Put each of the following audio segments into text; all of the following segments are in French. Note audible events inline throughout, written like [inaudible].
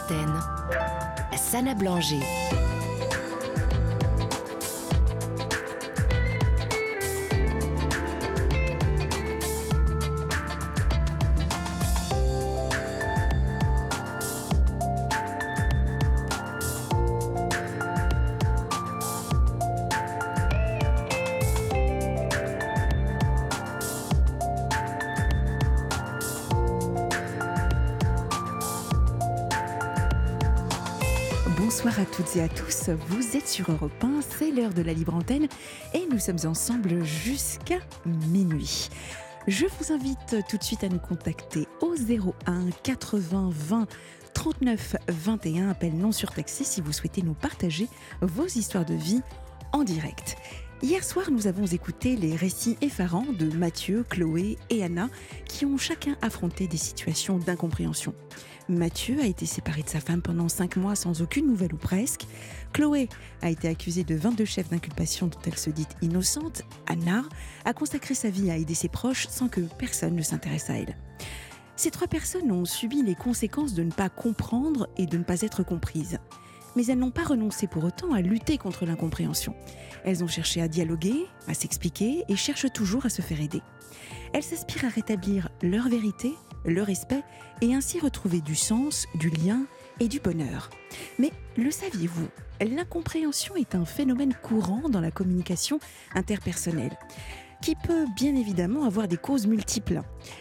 antenne. Sana Blanger. Toutes à tous, vous êtes sur Europe 1, c'est l'heure de la libre antenne et nous sommes ensemble jusqu'à minuit. Je vous invite tout de suite à nous contacter au 01 80 20 39 21, appel non surtaxé si vous souhaitez nous partager vos histoires de vie en direct. Hier soir, nous avons écouté les récits effarants de Mathieu, Chloé et Anna qui ont chacun affronté des situations d'incompréhension. Mathieu a été séparé de sa femme pendant 5 mois sans aucune nouvelle ou presque. Chloé a été accusée de 22 chefs d'inculpation dont elle se dit innocente. Anna a consacré sa vie à aider ses proches sans que personne ne s'intéresse à elle. Ces trois personnes ont subi les conséquences de ne pas comprendre et de ne pas être comprises. Mais elles n'ont pas renoncé pour autant à lutter contre l'incompréhension. Elles ont cherché à dialoguer, à s'expliquer et cherchent toujours à se faire aider. Elles s'aspirent à rétablir leur vérité, leur respect et ainsi retrouver du sens, du lien et du bonheur. Mais le saviez-vous L'incompréhension est un phénomène courant dans la communication interpersonnelle qui peut bien évidemment avoir des causes multiples.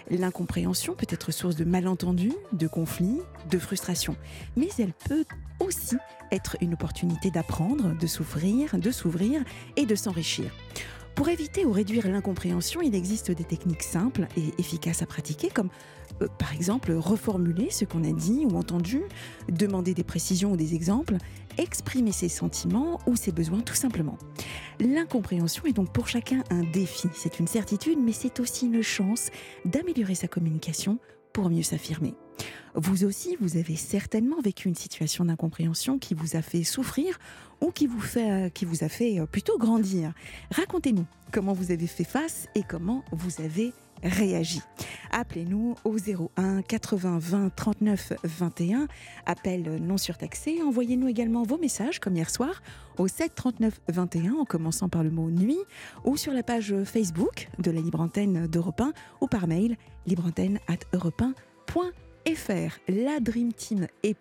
L'incompréhension peut être source de malentendus, de conflits, de frustration, mais elle peut aussi être une opportunité d'apprendre, de souffrir, de s'ouvrir et de s'enrichir. Pour éviter ou réduire l'incompréhension, il existe des techniques simples et efficaces à pratiquer, comme euh, par exemple reformuler ce qu'on a dit ou entendu, demander des précisions ou des exemples, exprimer ses sentiments ou ses besoins tout simplement. L'incompréhension est donc pour chacun un défi, c'est une certitude, mais c'est aussi une chance d'améliorer sa communication pour mieux s'affirmer. Vous aussi, vous avez certainement vécu une situation d'incompréhension qui vous a fait souffrir ou qui vous, fait, euh, qui vous a fait euh, plutôt grandir. Racontez-nous comment vous avez fait face et comment vous avez réagi. Appelez-nous au 01 80 20 39 21, appel non surtaxé. Envoyez-nous également vos messages, comme hier soir, au 7 39 21, en commençant par le mot nuit, ou sur la page Facebook de la Libre Antenne d'Europe 1, ou par mail libreantenne at europe 1.fr. La Dream Team est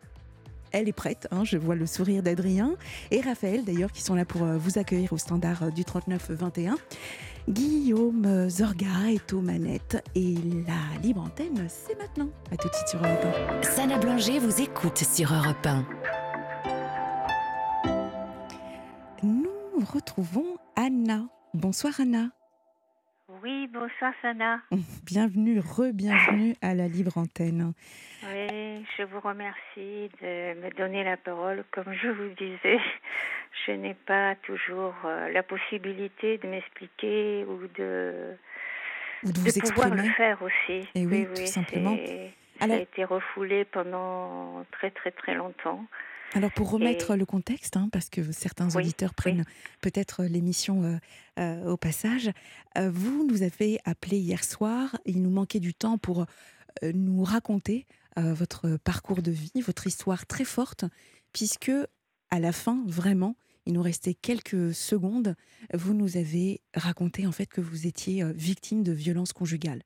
elle est prête, hein, je vois le sourire d'Adrien et Raphaël d'ailleurs qui sont là pour euh, vous accueillir au standard euh, du 39-21. Guillaume Zorga est aux manettes et la libre antenne, c'est maintenant. A tout de suite sur Europe 1. Sana Blanger vous écoute sur Europe 1. Nous retrouvons Anna. Bonsoir Anna. Oui, bonsoir Sana. [laughs] Bienvenue, re-bienvenue à la libre antenne. Oui, je vous remercie de me donner la parole. Comme je vous disais, [laughs] je n'ai pas toujours euh, la possibilité de m'expliquer ou de, Ou de de vous pouvoir le faire aussi. Eh oui, tout simplement. Alors- Ça a été refoulé pendant très très très longtemps. Alors pour remettre le contexte, hein, parce que certains Oui, auditeurs prennent peut-être l'émission euh, euh, au passage, euh, vous nous avez appelé hier soir, il nous manquait du temps pour nous raconter votre parcours de vie, votre histoire très forte, puisque à la fin, vraiment, il nous restait quelques secondes, vous nous avez raconté en fait que vous étiez victime de violences conjugales.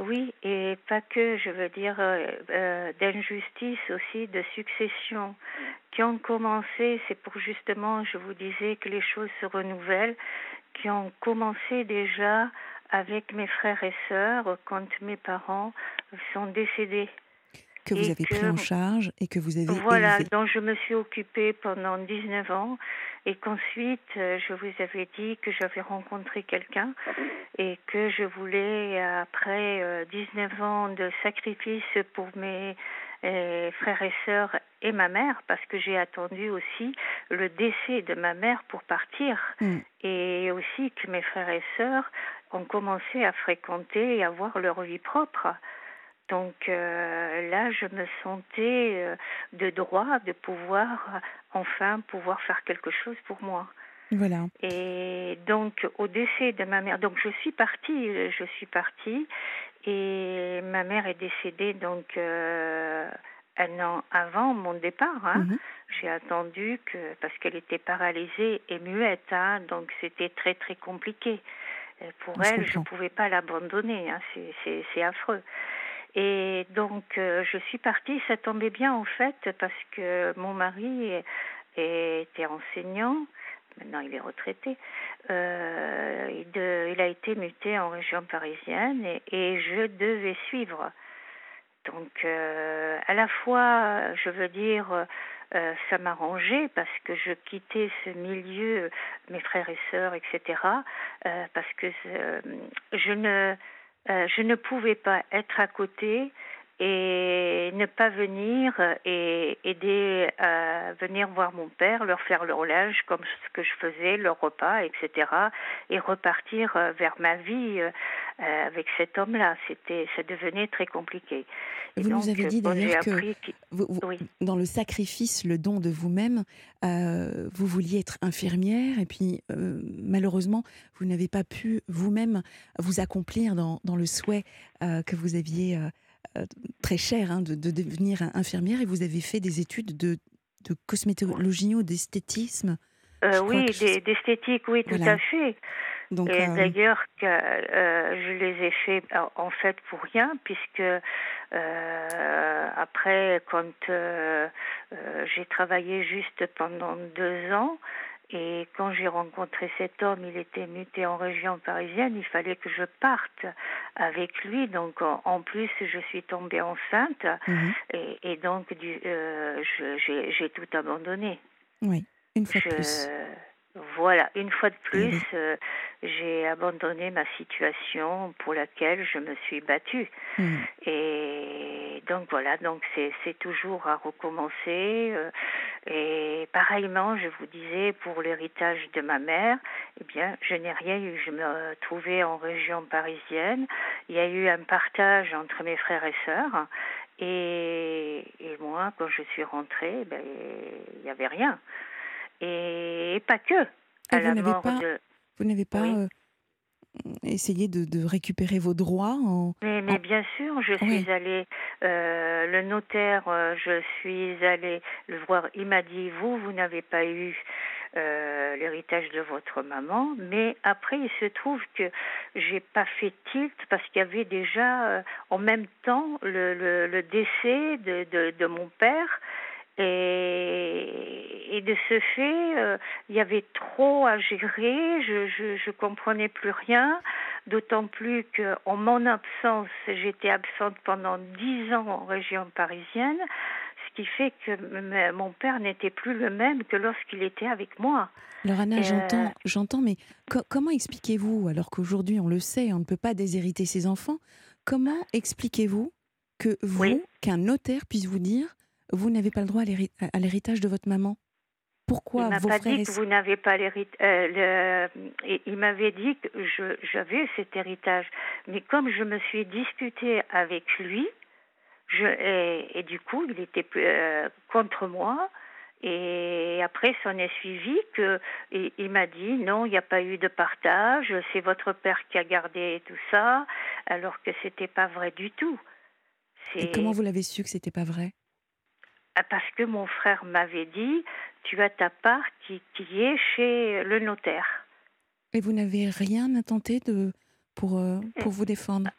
Oui, et pas que, je veux dire, euh, euh, d'injustice aussi, de succession, qui ont commencé, c'est pour justement, je vous disais que les choses se renouvellent, qui ont commencé déjà avec mes frères et sœurs quand mes parents sont décédés. Que vous avez pris en charge et que vous avez Voilà, élevé. dont je me suis occupée pendant 19 ans et qu'ensuite euh, je vous avais dit que j'avais rencontré quelqu'un et que je voulais, après euh, 19 ans de sacrifice pour mes euh, frères et sœurs et ma mère, parce que j'ai attendu aussi le décès de ma mère pour partir Mm. et aussi que mes frères et sœurs ont commencé à fréquenter et avoir leur vie propre. Donc euh, là, je me sentais euh, de droit de pouvoir enfin pouvoir faire quelque chose pour moi. Voilà. Et donc au décès de ma mère, donc je suis partie, euh, je suis partie et ma mère est décédée donc euh, un an avant mon départ. Hein. Mhm. J'ai attendu que parce qu'elle était paralysée et muette, hein, donc c'était très très compliqué. Pour Je elle, je ne pouvais pas l'abandonner. Hein, c'est affreux. Et donc, euh, je suis partie. Ça tombait bien en fait parce que mon mari était enseignant. Maintenant, il est retraité. Euh, il, a été muté en région parisienne et, je devais suivre. Donc, euh, à la fois, je veux dire, ça m'arrangeait parce que je quittais ce milieu, mes frères et sœurs, etc. parce que je ne, je ne pouvais pas être à côté et ne pas venir et aider à venir voir mon père, leur faire leur linge comme ce que je faisais, leur repas, etc. et repartir euh, vers ma vie euh, euh, avec cet homme-là. C'était, ça devenait très compliqué. Et Vous nous avez dit d'ailleurs que appris qu'il- vous- vous- Oui. dans le sacrifice, le don de vous-même, euh, vous vouliez être infirmière et puis euh, malheureusement, vous n'avez pas pu vous-même vous accomplir dans, dans le souhait euh, que vous aviez très cher hein, de, de devenir infirmière et vous avez fait des études de, de cosmétologie ou d'esthétisme. Euh, oui, d'esthétique, oui, tout Voilà. à fait. Donc, Et euh, d'ailleurs, euh, je les ai fait euh, en fait pour rien, puisque euh, après, quand euh, euh, j'ai travaillé juste pendant deux ans, et quand j'ai rencontré cet homme, il était muté en région parisienne, il fallait que je parte avec lui. Donc, en, plus, je suis tombée enceinte, mhm, et, et donc, euh, j'ai j'ai tout abandonné. oui, une fois de Je- plus. Voilà, une fois de plus, oui. euh, j'ai abandonné ma situation pour laquelle je me suis battue. Mhm. Et donc voilà, donc c'est toujours à recommencer. euh, et pareillement, je vous disais, pour l'héritage de ma mère, eh bien, je n'ai rien eu. Je me trouvais en région parisienne. Il y a eu un partage entre mes frères et sœurs. Et, et moi, quand je suis rentrée, ben, il n'y avait rien. Et, pas que. Et À vous n'avez pas- de... Vous n'avez pas Oui. euh, essayé de, de récupérer vos droits en... Mais, mais En- bien sûr, je Oui. suis allée, euh, le notaire, euh, je suis allée le voir, il m'a dit, vous, vous n'avez pas eu euh, l'héritage de votre maman, mais après, il se trouve que j'ai pas fait tilt parce qu'il y avait déjà euh, en même temps le, le, le décès de, de, de mon père. Et, et de ce fait, euh, il y avait trop à gérer, je, je, je comprenais plus rien. D'autant plus qu'en mon absence, j'étais absente pendant dix ans en région parisienne, ce qui fait que mon père n'était plus le même que lorsqu'il était avec moi. Alors Anna, Et, j'entends, euh, j'entends, mais co- comment expliquez-vous, alors qu'aujourd'hui on le sait, on ne peut pas déshériter ses enfants, comment expliquez-vous que vous, Oui. qu'un notaire puisse vous dire, vous n'avez pas le droit à l'héri- à l'héritage de votre maman Pourquoi il m'a pas dit que vous n'avez pas l'héritage. il m'avait dit que je, j'avais cet héritage, mais comme je me suis disputée avec lui, je, et, et du coup, il était euh, contre moi. Et après, s'en est suivi que il, il m'a dit non, il n'y a pas eu de partage, c'est votre père qui a gardé tout ça, alors que c'était pas vrai du tout. Et comment vous l'avez su que c'était pas vrai? Parce que mon frère m'avait dit, tu as ta part qui, qui est chez le notaire. Et vous n'avez rien intenté de, pour, euh, pour vous défendre?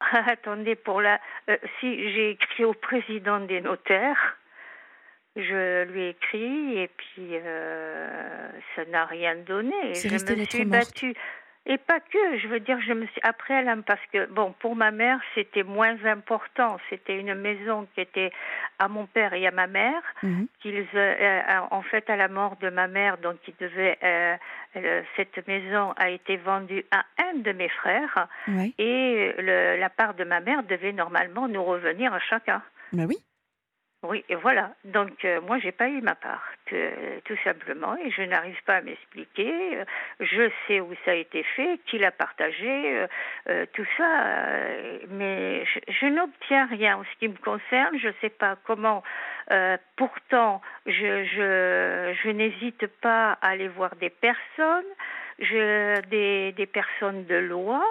Attendez, pour la, euh, si j'ai écrit au président des notaires, je lui ai écrit et puis euh, ça n'a rien donné. Je resté me suis morte. Et pas que, je veux dire, je me suis après elle, parce que bon, pour ma mère, c'était moins important. C'était une maison qui était à mon père et à ma mère. Mhm. qu'ils euh, euh, en fait à la mort de ma mère donc il devait euh, euh, cette maison a été vendue à un de mes frères et le- la part de ma mère devait normalement nous revenir à chacun. Bah oui. Oui, et voilà. Donc euh, moi j'ai pas eu ma part, que- tout simplement, et je n'arrive pas à m'expliquer. Euh, Je sais où ça a été fait, qui l'a partagé, euh, euh, tout ça, euh, mais je, je n'obtiens rien en ce qui me concerne. Je ne sais pas comment. euh, pourtant, je, je, je n'hésite pas à aller voir des personnes, je, des, des personnes de loi.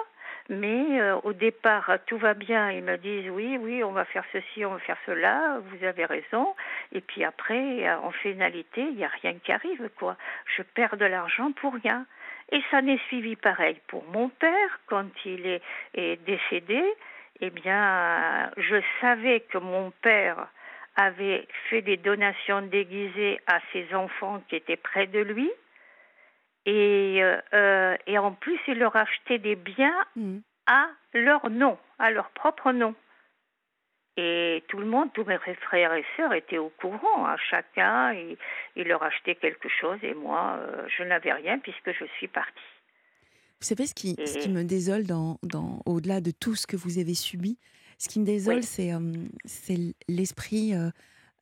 Mais euh, au départ, tout va bien. Ils me disent oui, oui, on va faire ceci, on va faire cela. Vous avez raison. Et puis après, en finalité, il n'y a rien qui arrive, quoi. Je perds de l'argent pour rien. Et ça n'est suivi pareil pour mon père quand il est, est décédé. Eh bien, je savais que mon père avait fait des donations déguisées à ses enfants qui étaient près de lui. Et, euh, euh, et en plus, il leur achetait des biens mm. à leur nom, à leur propre nom. Et tout le monde, tous mes frères et sœurs étaient au courant. À hein. chacun, il, il, leur achetait quelque chose et moi, euh, je n'avais rien puisque je suis partie. Vous savez ce qui, ce qui me désole dans, dans, au-delà de tout ce que vous avez subi, ce qui me désole, c'est, c'est l'esprit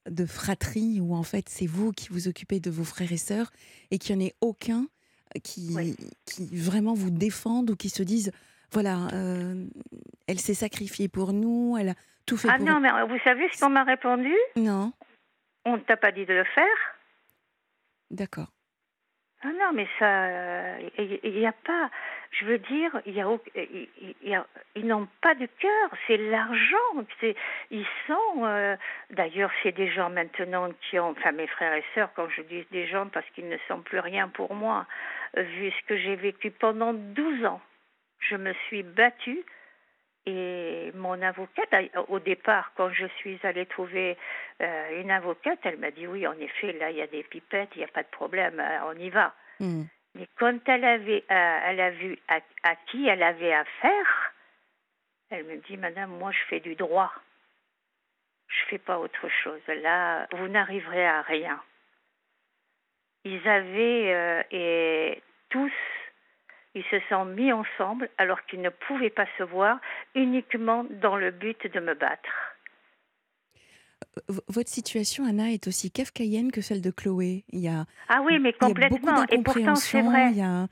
de fratrie où en fait c'est vous qui vous occupez de vos frères et sœurs et qu'il n'y en ait aucun qui, qui vraiment vous défendent ou qui se disent voilà, elle s'est sacrifiée pour nous, elle a tout fait ah pour non, mais vous savez ce qu'on m'a répondu? Non. On ne t'a pas dit de le faire D'accord. Ah non, mais ça, il n'y a pas, je veux dire, il y a, y a ils n'ont pas de cœur, c'est l'argent. Ils sont, euh, d'ailleurs, c'est des gens maintenant qui ont, enfin mes frères et sœurs, quand je dis des gens, parce qu'ils ne sont plus rien pour moi, vu ce que j'ai vécu pendant 12 ans. Je me suis battue et mon avocate, au départ, quand je suis allée trouver euh, une avocate, elle m'a dit oui, en effet, là, il y a des pipettes, il n'y a pas de problème, euh, on y va. Hmm. Mais quand elle, avait, euh, elle a vu à, qui elle avait affaire, elle me dit, Madame, moi, je fais du droit. Je fais pas autre chose. Là, vous n'arriverez à rien. Ils avaient et tous ils se sont mis ensemble alors qu'ils ne pouvaient pas se voir uniquement dans le but de me battre. Votre situation, Anna, est aussi kafkaïenne que celle de Chloé. Il y a, ah oui, mais complètement. Et pourtant, c'est vrai. Il y, a,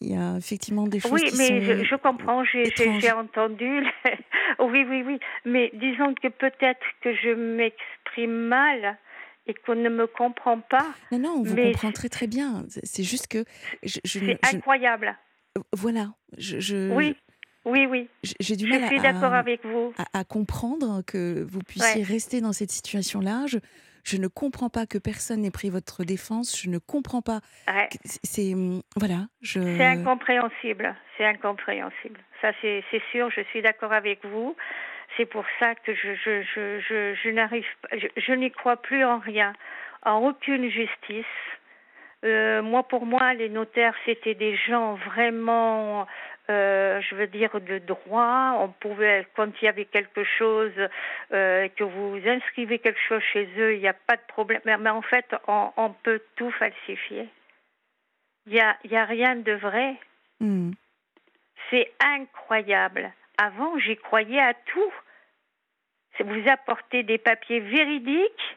il y a effectivement des choses oui, qui mais sont je, je comprends, j'ai entendu. [laughs] oui, oui, oui. Mais disons que peut-être que je m'exprime mal et qu'on ne me comprend pas. Non, non, on vous comprend très très bien. C'est juste que... C'est incroyable. Voilà. Je, oui. Oui, oui. J'ai du mal je suis d'accord avec vous. À, comprendre que vous puissiez rester dans cette situation-là. Je, ne comprends pas que personne n'ait pris votre défense. Je ne comprends pas. C'est hum, voilà. Je... C'est incompréhensible. C'est incompréhensible. Ça, c'est sûr. Je suis d'accord avec vous. C'est pour ça que je, je, je, je n'arrive, je n'y crois plus en rien, en aucune justice. Euh, moi, pour moi, les notaires, c'était des gens vraiment, euh, je veux dire, de droit. On pouvait, quand il y avait quelque chose, euh, que vous inscrivez quelque chose chez eux, il n'y a pas de problème. Mais, en fait, on, peut tout falsifier. Il n'y a, y a rien de vrai. Hmm. C'est incroyable. Avant, j'y croyais à tout. Vous apportez des papiers véridiques,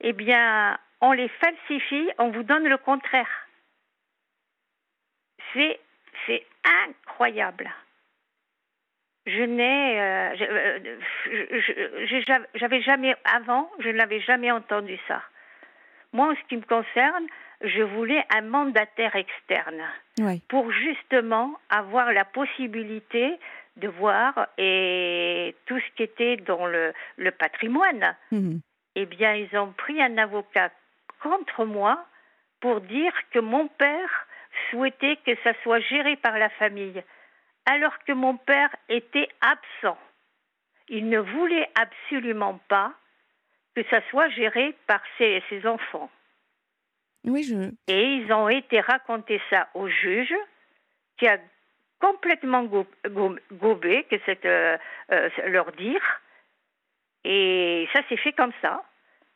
eh bien, on les falsifie, on vous donne le contraire. C'est, c'est incroyable. Je n'ai, euh, euh, j'avais jamais avant, je n'avais jamais entendu ça. Moi, en ce qui me concerne, je voulais un mandataire externe pour justement avoir la possibilité de voir et tout ce qui était dans le, le patrimoine. Mhm. Eh bien, ils ont pris un avocat contre moi pour dire que mon père souhaitait que ça soit géré par la famille, alors que mon père était absent. Il ne voulait absolument pas que ça soit géré par ses, enfants. Oui, je... Et ils ont été raconter ça au juge, qui a complètement gobé, que c'est euh, euh, leur dire. Et ça s'est fait comme ça.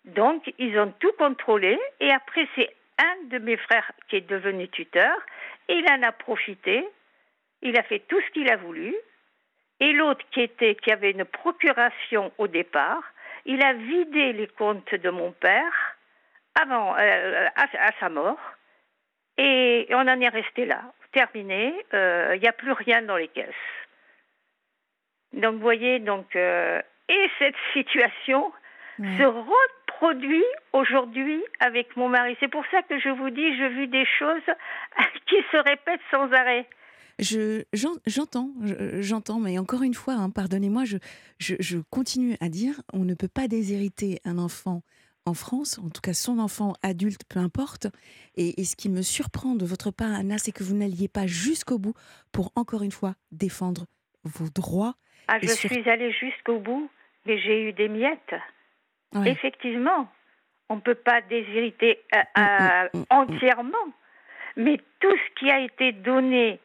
Donc, ils ont tout contrôlé et après, c'est un de mes frères qui est devenu tuteur. Il en a profité. Il a fait tout ce qu'il a voulu. Et l'autre qui était, qui avait une procuration au départ, il a vidé les comptes de mon père avant, euh, à, sa mort. Et on en est resté là. Terminé. Euh, il n'y a plus rien dans les caisses. Donc, vous voyez, donc, euh, et cette situation se produit aujourd'hui avec mon mari. C'est pour ça que je vous dis, je vis des choses [laughs] qui se répètent sans arrêt. Je, j'entends, j'entends, mais encore une fois, hein, pardonnez-moi, je, je, continue à dire, on ne peut pas déshériter un enfant en France, en tout cas son enfant adulte, peu importe. Et, ce qui me surprend de votre part, Anna, c'est que vous n'alliez pas jusqu'au bout pour, encore une fois, défendre vos droits. Ah, je suis allée jusqu'au bout, mais j'ai eu des miettes. Effectivement, on ne peut pas déshériter euh, mm, mm, euh, mm, entièrement, mais tout ce qui a été donné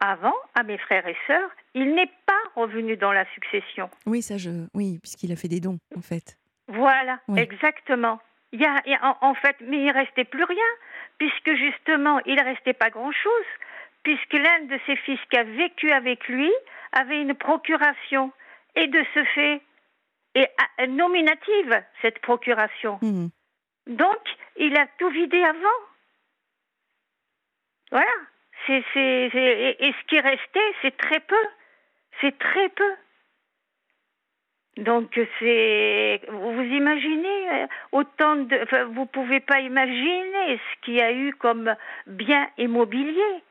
avant à mes frères et sœurs, il n'est pas revenu dans la succession. Oui, ça je, oui, puisqu'il a fait des dons en fait. Voilà, exactement. Il y a, en, fait, mais il restait plus rien, puisque justement, il restait pas grand-chose, puisque l'un de ses fils qui a vécu avec lui avait une procuration, et de ce fait, est nominative cette procuration. Mmh. Donc, il a tout vidé avant. Voilà. C'est, et, ce qui restait, c'est très peu. C'est très peu. Donc c'est, vous imaginez euh, autant de, enfin, vous pouvez pas imaginer ce qu'il y a eu comme bien immobilier.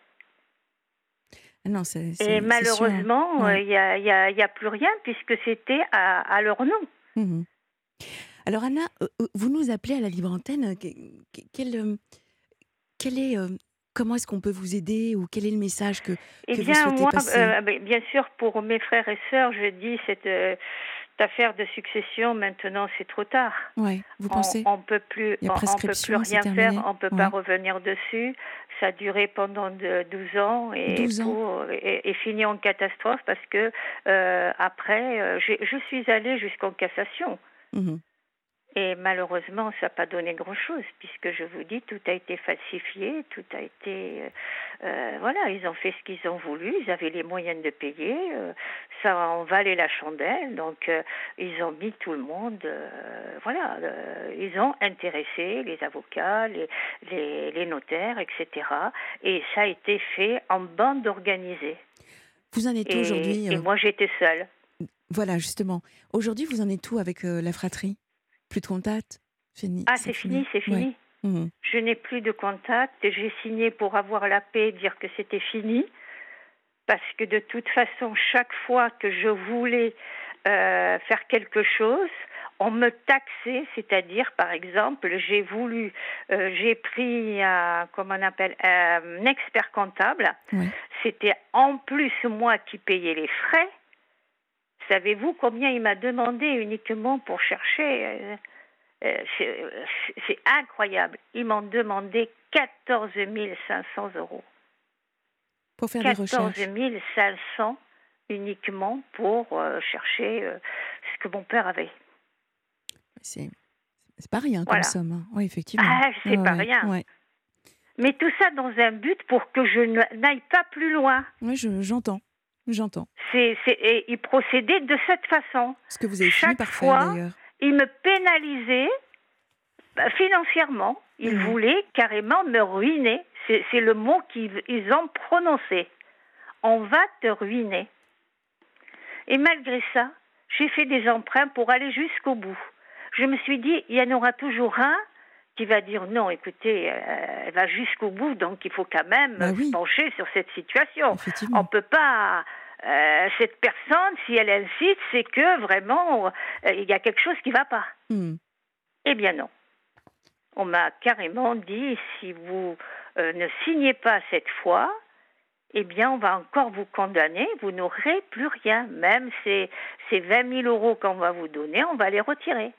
Ah non, c'est, Et malheureusement, euh, il n'y a, plus rien puisque c'était à, à leur nom. Mmh Alors Anna, euh, vous nous appelez à la libre antenne. Quel, quel est Comment est-ce qu'on peut vous aider ou quel est le message que, eh bien, vous souhaitez moi, passer? euh, Bien sûr, pour mes frères et sœurs, je dis cette, affaire de succession, maintenant, c'est trop tard. Ouais, vous pensez On ne peut plus, on, peut plus rien faire, on ne peut pas revenir dessus. Ça a duré pendant 12 ans et, 12 ans. et, fini en catastrophe parce que euh, après, je suis allée jusqu'en cassation. Mmh et malheureusement, ça n'a pas donné grand-chose, puisque je vous dis, tout a été falsifié, tout a été... Euh, euh, voilà, ils ont fait ce qu'ils ont voulu, ils avaient les moyens de payer, euh, ça en valait la chandelle, donc ils ont mis tout le monde... voilà, ils ont intéressé les avocats, les, les, les, notaires, etc. Et ça a été fait en bande organisée. Vous en êtes où aujourd'hui Et moi, j'étais seule. Voilà, justement. Aujourd'hui, vous en êtes où avec la fratrie? Plus de contact fini, Ah, c'est fini, c'est fini. Mhm. Je n'ai plus de contact. J'ai signé pour avoir la paix, dire que c'était fini. Parce que de toute façon, chaque fois que je voulais euh, faire quelque chose, on me taxait, c'est-à-dire, par exemple, j'ai voulu, euh, j'ai pris, comment on appelle, un expert comptable. C'était en plus moi qui payais les frais. Savez-vous combien il m'a demandé uniquement pour chercher euh, euh, C'est incroyable. Ils m'ont demandé 14 500 euros. Pour faire 14 des 500 uniquement pour euh, chercher ce que mon père avait. C'est pas rien comme somme. Hein. Oui, effectivement. Ah, c'est pas rien. Mais tout ça dans un but pour que je n'aille pas plus loin. Oui, j'entends. J'entends. C'est, et il procédait de cette façon. Ce que vous avez Chaque fini par d'ailleurs. Il me pénalisait bah, financièrement. Il mmh. voulait carrément me ruiner. C'est, le mot qu'ils ont prononcé. On va te ruiner. Et malgré ça, j'ai fait des emprunts pour aller jusqu'au bout. Je me suis dit, il y en aura toujours un qui va dire non, écoutez, euh, elle va jusqu'au bout, donc il faut quand même bah se pencher sur cette situation. On ne peut pas. Euh, cette personne, si elle incite, c'est que vraiment euh, il y a quelque chose qui ne va pas. Hmm. Eh bien non. On m'a carrément dit si vous ne signez pas cette fois, eh bien, on va encore vous condamner, vous n'aurez plus rien. Même ces, ces 20 000 euros qu'on va vous donner, on va les retirer.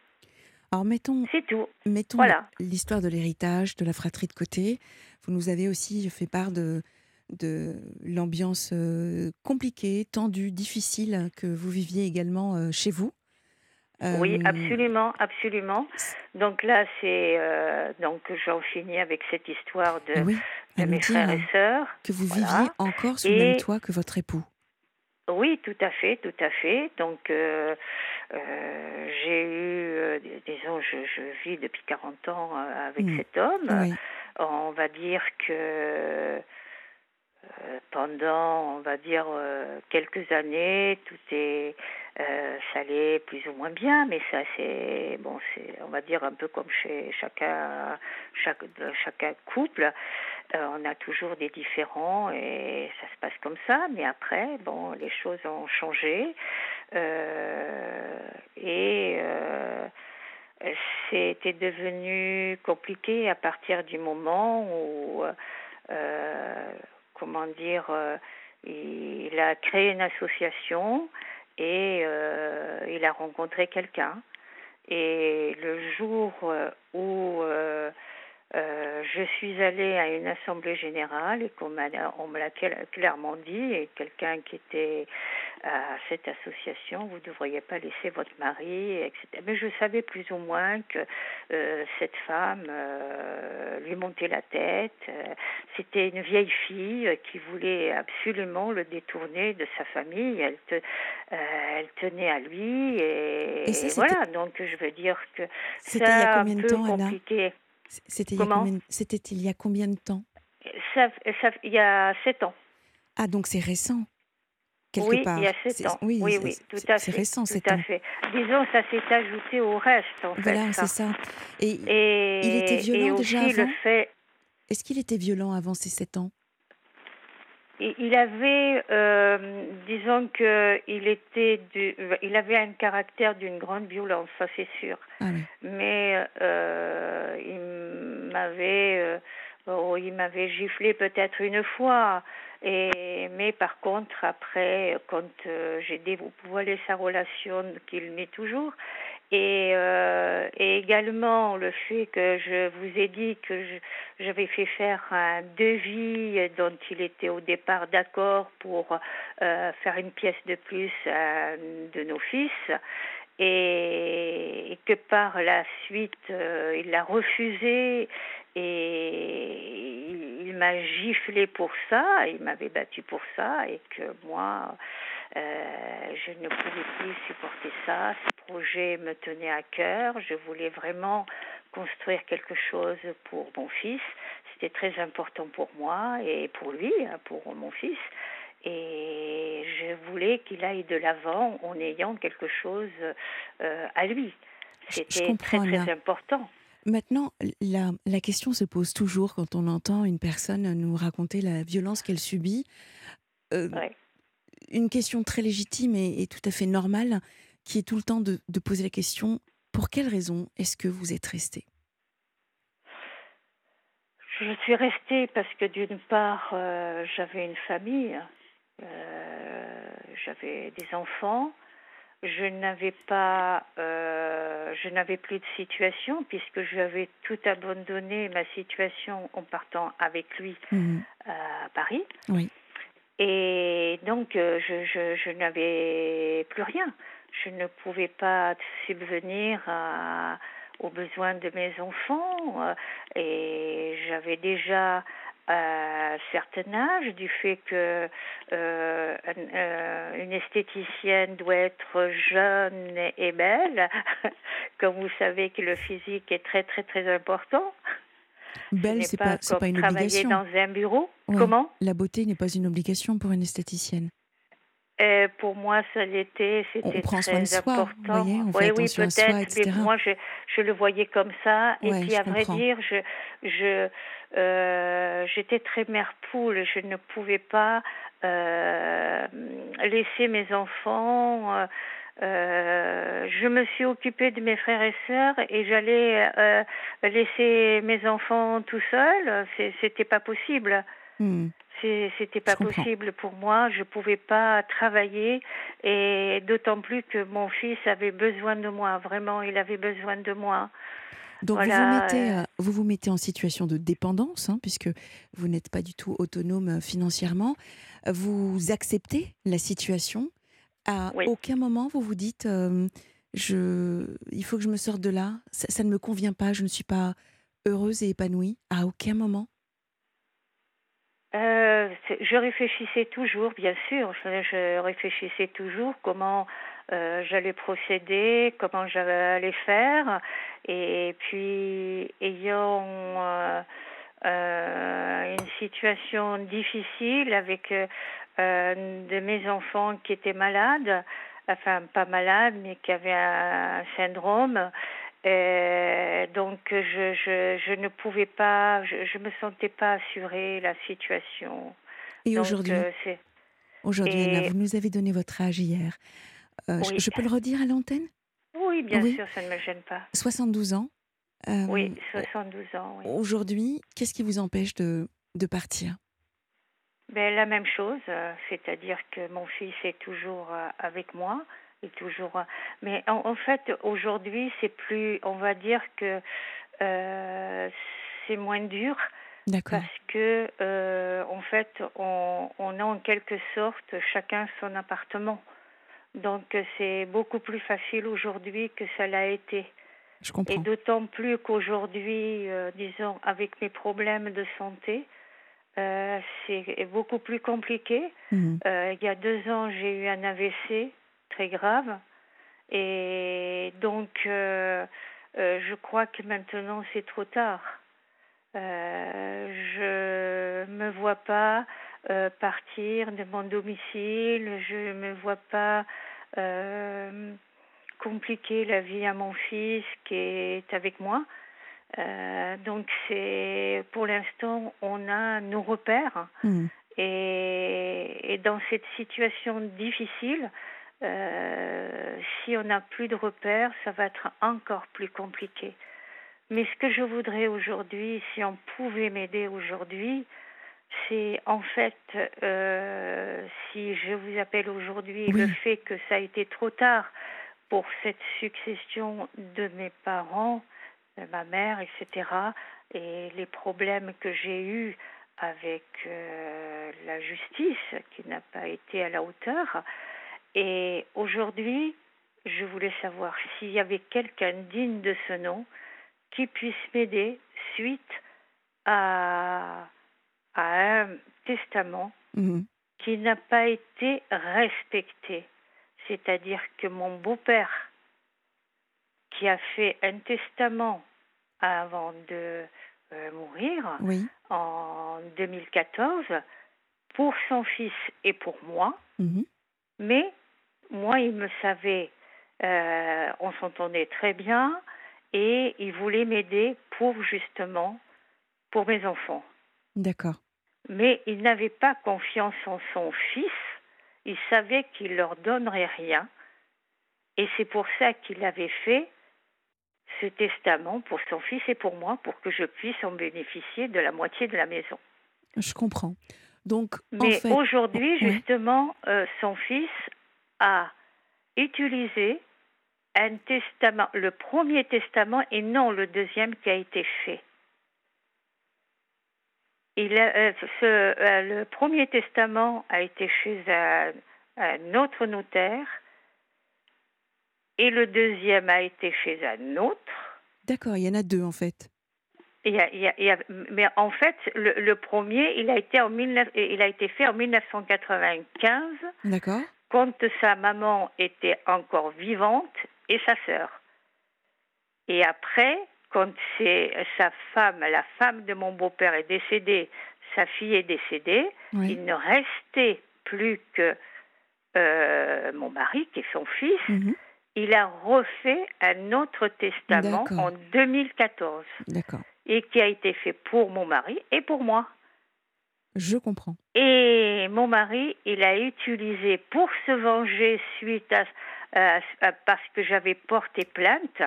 Alors mettons, tout. mettons l'histoire de l'héritage, de la fratrie de côté. Vous nous avez aussi fait part de, de l'ambiance euh, compliquée, tendue, difficile que vous viviez également euh, chez vous. oui, euh, absolument, absolument. Donc là, c'est donc j'en finis avec cette histoire de, mes frères et sœurs. Que vous viviez encore sous le même toit que votre époux. Oui, tout à fait, tout à fait. Donc, euh, euh, j'ai eu, euh, disons, je, je, vis depuis 40 ans avec mmh. cet homme. On va dire que pendant, on va dire, quelques années, tout est, ça allait plus ou moins bien, mais ça, c'est, bon, c'est, on va dire, un peu comme chez chacun, chaque, chacun couple. On a toujours des différends et ça se passe comme ça. Mais après, bon, les choses ont changé et c'était devenu compliqué à partir du moment où, comment dire, il a créé une association et il a rencontré quelqu'un. Et le jour où euh, je suis allée à une assemblée générale et qu'on on me l'a clairement dit, et quelqu'un qui était à cette association, vous ne devriez pas laisser votre mari, etc. Mais je savais plus ou moins que euh, cette femme euh, lui montait la tête. C'était une vieille fille qui voulait absolument le détourner de sa famille. Elle, elle tenait à lui et, voilà. Donc je veux dire que c'est un peu compliqué. C'était il, il, y a combien de temps? Ça, ça, Il y a sept ans. Ah, donc c'est récent quelque oui, il y a sept ans. Oui, oui, tout à fait. C'est récent, tout à fait. Disons, ça s'est ajouté au reste, en voilà, c'est ça. Et, il était violent déjà avant? fait... Est-ce qu'il était violent avant ces sept ans? Il avait, euh, disons que il était, du, il avait un caractère d'une grande violence, ça c'est sûr. Ah Mais euh, il m'avait, euh, oh, il m'avait giflé peut-être une fois. Et mais par contre après, quand euh, j'ai dévoilé sa relation qu'il n'est toujours, et, euh, et, également le fait que je vous ai dit que j'avais fait faire un devis dont il était au départ d'accord pour euh, faire une pièce de plus à de nos fils. Et, que par la suite euh, il l'a refusé et il, m'a giflé pour ça, il m'avait battu pour ça et que moi euh, je ne pouvais plus supporter ça. Ce projet me tenait à cœur. Je voulais vraiment construire quelque chose pour mon fils. C'était très important pour moi et pour lui, hein, pour mon fils. Et je voulais qu'il aille de l'avant en ayant quelque chose euh, à lui. C'était très très important. Maintenant, la, la, question se pose toujours quand on entend une personne nous raconter la violence qu'elle subit. Euh, une question très légitime et, tout à fait normale, qui est tout le temps de, poser la question pour quelle raison est-ce que vous êtes resté? Je suis restée parce que d'une part, euh, j'avais une famille, euh, j'avais des enfants, je n'avais pas, euh, je n'avais plus de situation puisque j'avais tout abandonné ma situation en partant avec lui mmh. à Paris. Oui. Et donc, euh, je, je, je n'avais plus rien. Je ne pouvais pas subvenir à, aux besoins de mes enfants. Euh, et j'avais déjà un certain âge du fait que euh, euh, une esthéticienne doit être jeune et belle, [laughs] comme vous savez que le physique est très très très important. Belle, c'est pas, pas, pas une obligation. dans un bureau. Comment? La beauté n'est pas une obligation pour une esthéticienne. Euh, pour moi, ça l'était, c'était très soi, important. Voyez, on fait oui, oui, peut-être, mais moi, je, je, le voyais comme ça. et puis, à vrai dire, je, je, euh, j'étais très mère poule. Je ne pouvais pas euh, laisser mes enfants euh, je me suis occupée de mes frères et sœurs et j'allais euh, laisser mes enfants tout seuls. C'était pas possible. Hmm. C'était pas possible pour moi. Je pouvais pas travailler et d'autant plus que mon fils avait besoin de moi. Vraiment, il avait besoin de moi. Donc vous, vous, mettez, euh, vous vous mettez en situation de dépendance, hein, puisque vous n'êtes pas du tout autonome financièrement. Vous acceptez la situation à aucun moment, vous vous dites, euh, je, il faut que je me sorte de là, ça, ne me convient pas, je ne suis pas heureuse et épanouie. À aucun moment? Euh, Je réfléchissais toujours, bien sûr, je, réfléchissais toujours comment euh, j'allais procéder, comment j'allais faire. Et puis, ayant une situation difficile avec euh, de mes enfants qui étaient malades, enfin pas malades, mais qui avaient un syndrome. Euh, donc je, je, je, ne pouvais pas, je, je me sentais pas assurer la situation. Et aujourd'hui euh, Aujourd'hui, Anna, vous nous avez donné votre âge hier. Euh, je, peux le redire à l'antenne? Oui, bien sûr, ça ne me gêne pas. 72 ans Oui, 72 ans. Oui. Aujourd'hui, qu'est-ce qui vous empêche de, de partir? Ben, La même chose, c'est-à-dire que mon fils est toujours avec moi est toujours. Mais en, fait, aujourd'hui, c'est plus. On va dire que euh, c'est moins dur. Parce que, euh, en fait, on, on, a en quelque sorte chacun son appartement. Donc, c'est beaucoup plus facile aujourd'hui que ça l'a été. Je comprends. Et d'autant plus qu'aujourd'hui, euh, disons, avec mes problèmes de santé, c'est beaucoup plus compliqué. Mmh. il y a deux ans, j'ai eu un AVC très grave. Et donc, euh, euh, je crois que maintenant c'est trop tard. Euh, je me vois pas euh, partir de mon domicile, je me vois pas compliquer la vie à mon fils qui est avec moi. Donc c'est pour l'instant on a nos repères mmh. et, et, dans cette situation difficile, euh, si on n'a plus de repères, ça va être encore plus compliqué. Mais ce que je voudrais aujourd'hui, si on pouvait m'aider aujourd'hui, c'est en fait, euh, si je vous appelle aujourd'hui, le fait que ça a été trop tard pour cette succession de mes parents, ma mère, etc., et les problèmes que j'ai eus avec euh, la justice, qui n'a pas été à la hauteur, et aujourd'hui, je voulais savoir s'il y avait quelqu'un digne de ce nom qui puisse m'aider suite à, à un testament mhm. qui n'a pas été respecté. C'est-à-dire que mon beau-père, qui a fait un testament avant de euh, mourir en 2014 pour son fils et pour moi, mhm. Mais moi, il me savait, euh, on s'entendait très bien et il voulait m'aider pour justement, pour mes enfants. D'accord. Mais il n'avait pas confiance en son fils. Il savait qu'il leur donnerait rien. Et c'est pour ça qu'il avait fait ce testament pour son fils et pour moi, pour que je puisse en bénéficier de la moitié de la maison. Je comprends. Donc, Mais aujourd'hui, justement, euh, son fils a utilisé un testament, le premier testament et non le deuxième qui a été fait. Il euh, euh, le premier testament a été chez un, un, autre notaire et le deuxième a été chez un autre. D'accord, il y en a deux en fait mais en fait, le, premier, il a été en il a été fait en 1995. D'accord. Quand sa maman était encore vivante et sa sœur. Et après, quand c'est sa femme, la femme de mon beau-père est décédée, sa fille est décédée, il ne restait plus que euh, mon mari, qui est son fils. Mhm. Il a refait un autre testament en 2014. D'accord et qui a été fait pour mon mari et pour moi. Je comprends. Et mon mari, il a utilisé pour se venger suite à, parce que j'avais porté plainte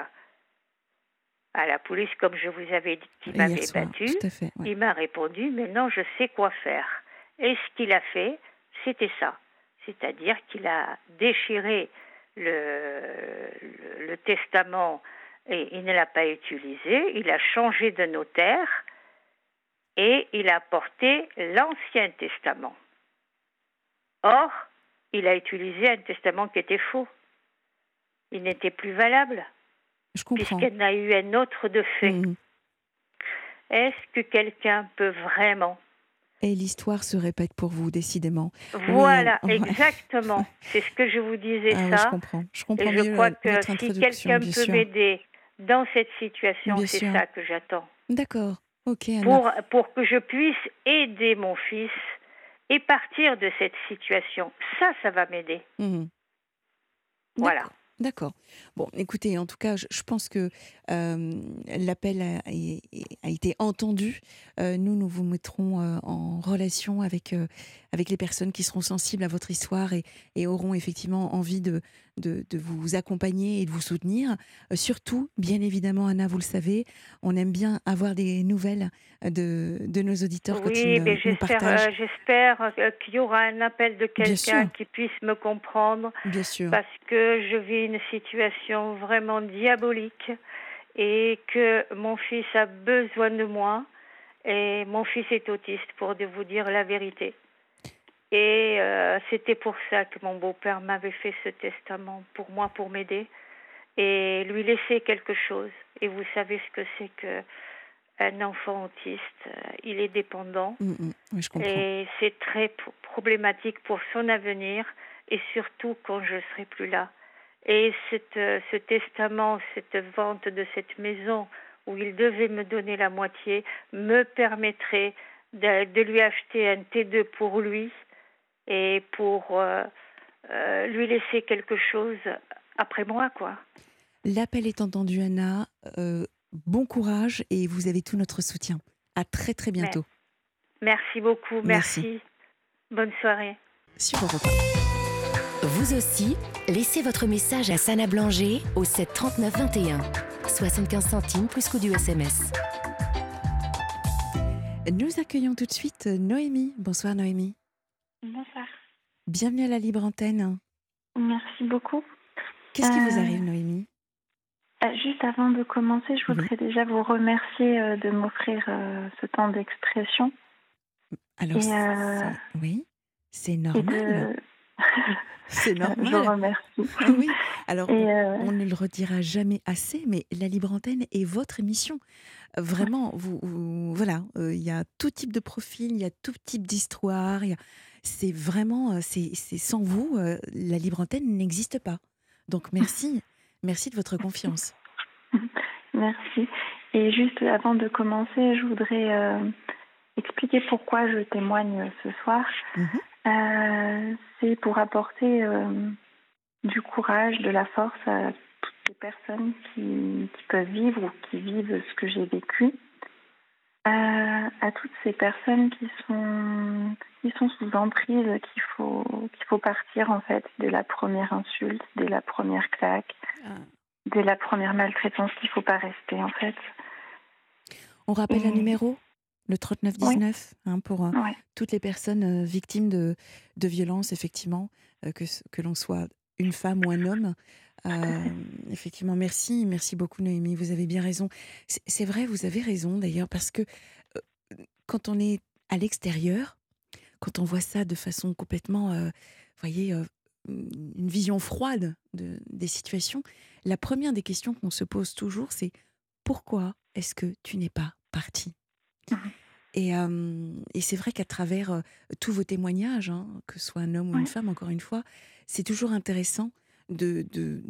à la police, comme je vous avais dit, qui m'avait battu. Il m'a répondu, mais non, je sais quoi faire. Et ce qu'il a fait, c'était ça. C'est-à-dire qu'il a déchiré le, le, le testament et il ne l'a pas utilisé, il a changé de notaire et il a porté l'Ancien Testament. Or, il a utilisé un testament qui était faux. Il n'était plus valable. Je comprends. Puisqu'il y a eu un autre de fait. Mmh. Est-ce que quelqu'un peut vraiment et l'histoire se répète pour vous, décidément. Voilà, exactement. [laughs] C'est ce que je vous disais ah ça. je comprends. Je comprends et je crois que si quelqu'un peut m'aider dans cette situation, c'est ça que j'attends. D'accord, ok. Pour, pour que je puisse aider mon fils et partir de cette situation. Ça, ça va m'aider. Mhm. Voilà. D'accord. Bon, écoutez, en tout cas, je, pense que euh, l'appel a, a, été entendu. Euh, nous, nous vous mettrons euh, en relation avec, avec les personnes qui seront sensibles à votre histoire et, et auront effectivement envie de, de, de, vous accompagner et de vous soutenir. surtout, bien évidemment, Anna, vous le savez, on aime bien avoir des nouvelles de, de nos auditeurs oui, quand ils mais j'espère, j'espère qu'il y aura un appel de quelqu'un qui puisse me comprendre. Bien sûr. Parce que je vis une situation vraiment diabolique et que mon fils a besoin de moi et mon fils est autiste pour vous dire la vérité. Et euh, c'était pour ça que mon beau-père m'avait fait ce testament pour moi, pour m'aider et lui laisser quelque chose. Et vous savez ce que c'est que un enfant autiste, euh, il est dépendant mm, mm. oui, je et c'est très problématique pour son avenir et surtout quand je serai plus là. Et cette, euh, ce testament, cette vente de cette maison où il devait me donner la moitié, me permettrait de, de lui acheter un T2 pour lui et pour euh, euh, lui laisser quelque chose après moi, quoi. L'appel est entendu, Anna. bon courage et vous avez tout notre soutien. À très très bientôt. Merci beaucoup, merci. Bonne soirée. Sur Europe vous aussi, laissez votre message à Sana Blanger au 7 39 21. 75 centimes plus coût du SMS. Nous accueillons tout de suite Noémie. Bonsoir Noémie. Bonsoir. Bienvenue à la Libre Antenne. Merci beaucoup. Qu'est-ce qui vous euh, arrive Noémie? euh, Juste avant de commencer, je voudrais déjà vous remercier euh, de m'offrir ce temps d'expression. Alors, oui, c'est normal. [laughs] C'est normal. Je vous remercie. Ah oui. Alors, euh, on ne le redira jamais assez, mais la Libre Antenne est votre émission. Vraiment, vous, voilà, euh, il y a tout type de profil, il y a tout type d'histoire. C'est vraiment, euh, c'est sans vous, la Libre Antenne n'existe pas. Donc merci, [laughs] merci de votre confiance. Merci. Et juste avant de commencer, je voudrais expliquer pourquoi je témoigne ce soir. Mhm. Euh, c'est pour apporter euh, du courage, de la force à toutes les personnes qui, peuvent vivre ou qui vivent ce que j'ai vécu. Euh, à toutes ces personnes qui sont qui sont sous emprise, qu'il faut qu'il faut partir en fait dès la première insulte, dès la première claque, ah. dès la première maltraitance, qu'il faut pas rester en fait. On rappelle un numéro? Le 3919, hein, pour euh, toutes les personnes euh, victimes de, de violences, effectivement, euh, que, que l'on soit une femme ou un homme. effectivement, merci, merci beaucoup Noémie, vous avez bien raison. C'est vrai, vous avez raison d'ailleurs, parce que quand on est à l'extérieur, quand on voit ça de façon complètement, vous voyez, une vision froide de, des situations, la première des questions qu'on se pose toujours, c'est pourquoi est-ce que tu n'es pas parti et, et c'est vrai qu'à travers tous vos témoignages, hein, que ce soit un homme ou une femme, encore une fois, c'est toujours intéressant de, de,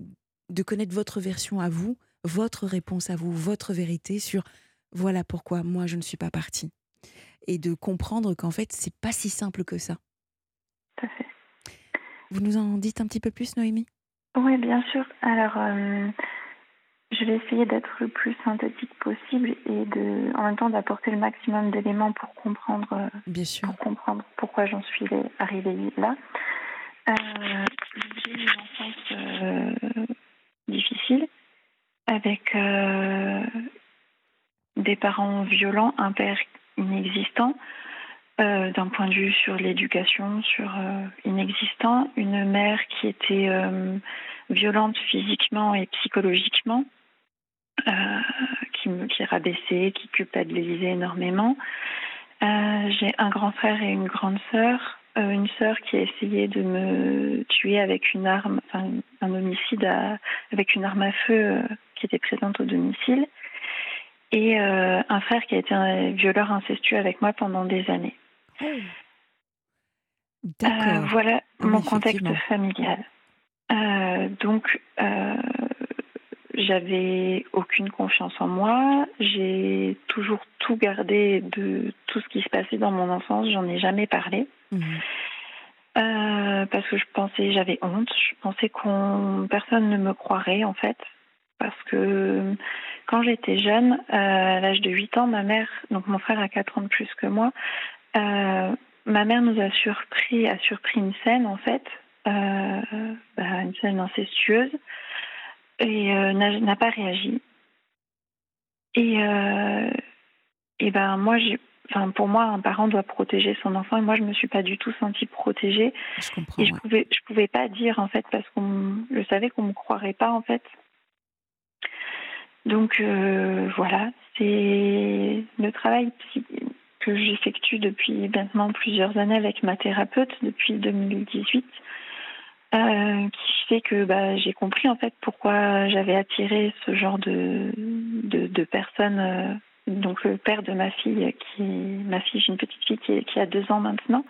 de, connaître votre version à vous, votre réponse à vous, votre vérité sur voilà pourquoi moi je ne suis pas partie. Et de comprendre qu'en fait, c'est pas si simple que ça. Tout à fait. Vous nous en dites un petit peu plus, Noémie? Oui, bien sûr. Alors, je vais essayer d'être le plus synthétique possible et de, en même temps d'apporter le maximum d'éléments pour comprendre, euh, Bien sûr. pour comprendre pourquoi j'en suis arrivée là. Euh, j'ai eu une enfance euh, difficile avec des parents violents, un père inexistant. d'un point de vue sur l'éducation, sur inexistant, une mère qui était violente physiquement et psychologiquement, qui me qui rabaissait, qui culpabilisait énormément. Euh, j'ai un grand frère et une grande sœur. Euh, une sœur qui a essayé de me tuer avec une arme, enfin, un homicide avec une arme à feu qui était présente au domicile. Et un frère qui a été un violeur incestueux avec moi pendant des années. D'accord. voilà mon contexte familial. donc, j'avais aucune confiance en moi. J'ai toujours tout gardé de tout ce qui se passait dans mon enfance. J'en ai jamais parlé. Mhm. Euh, parce que je pensais, j'avais honte. Je pensais qu'on personne ne me croirait en fait, parce que quand j'étais jeune, à l'âge de 8 ans, ma mère, donc mon frère a 4 ans de plus que moi, ma mère nous a surpris, a surpris une scène en fait, bah, une scène incestueuse, et n'a pas réagi. Et, et ben moi, j'ai Enfin, pour moi, un parent doit protéger son enfant et moi, je me suis pas du tout sentie protégée. Je comprends. Et je pouvais, je pouvais pas dire en fait parce qu'on, je savais qu'on me croirait pas en fait. Donc euh, voilà, c'est le travail que j'effectue depuis maintenant plusieurs années avec ma thérapeute depuis 2018. Euh, qui fait que bah, j'ai compris en fait pourquoi j'avais attiré ce genre de, de, de personnes euh, donc le père de ma fille, qui ma fille, j'ai une petite fille qui, qui, a deux ans maintenant.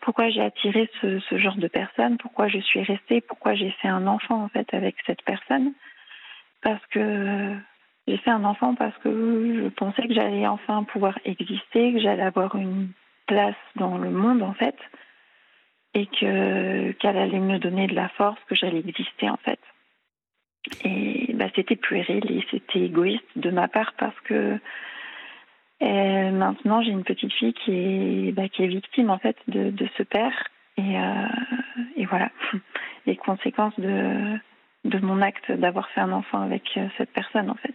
Pourquoi j'ai attiré ce, ce, genre de personne Pourquoi je suis restée? Pourquoi j'ai fait un enfant en fait avec cette personne? Parce que j'ai fait un enfant parce que je pensais que j'allais enfin pouvoir exister, que j'allais avoir une place dans le monde en fait, et que qu'elle allait me donner de la force, que j'allais exister en fait. Et bah, c'était puéril et c'était égoïste de ma part parce que euh, maintenant j'ai une petite fille qui est, bah, qui est victime en fait de, ce père et, euh, et, voilà [laughs] les conséquences de, de mon acte d'avoir fait un enfant avec euh, cette personne en fait.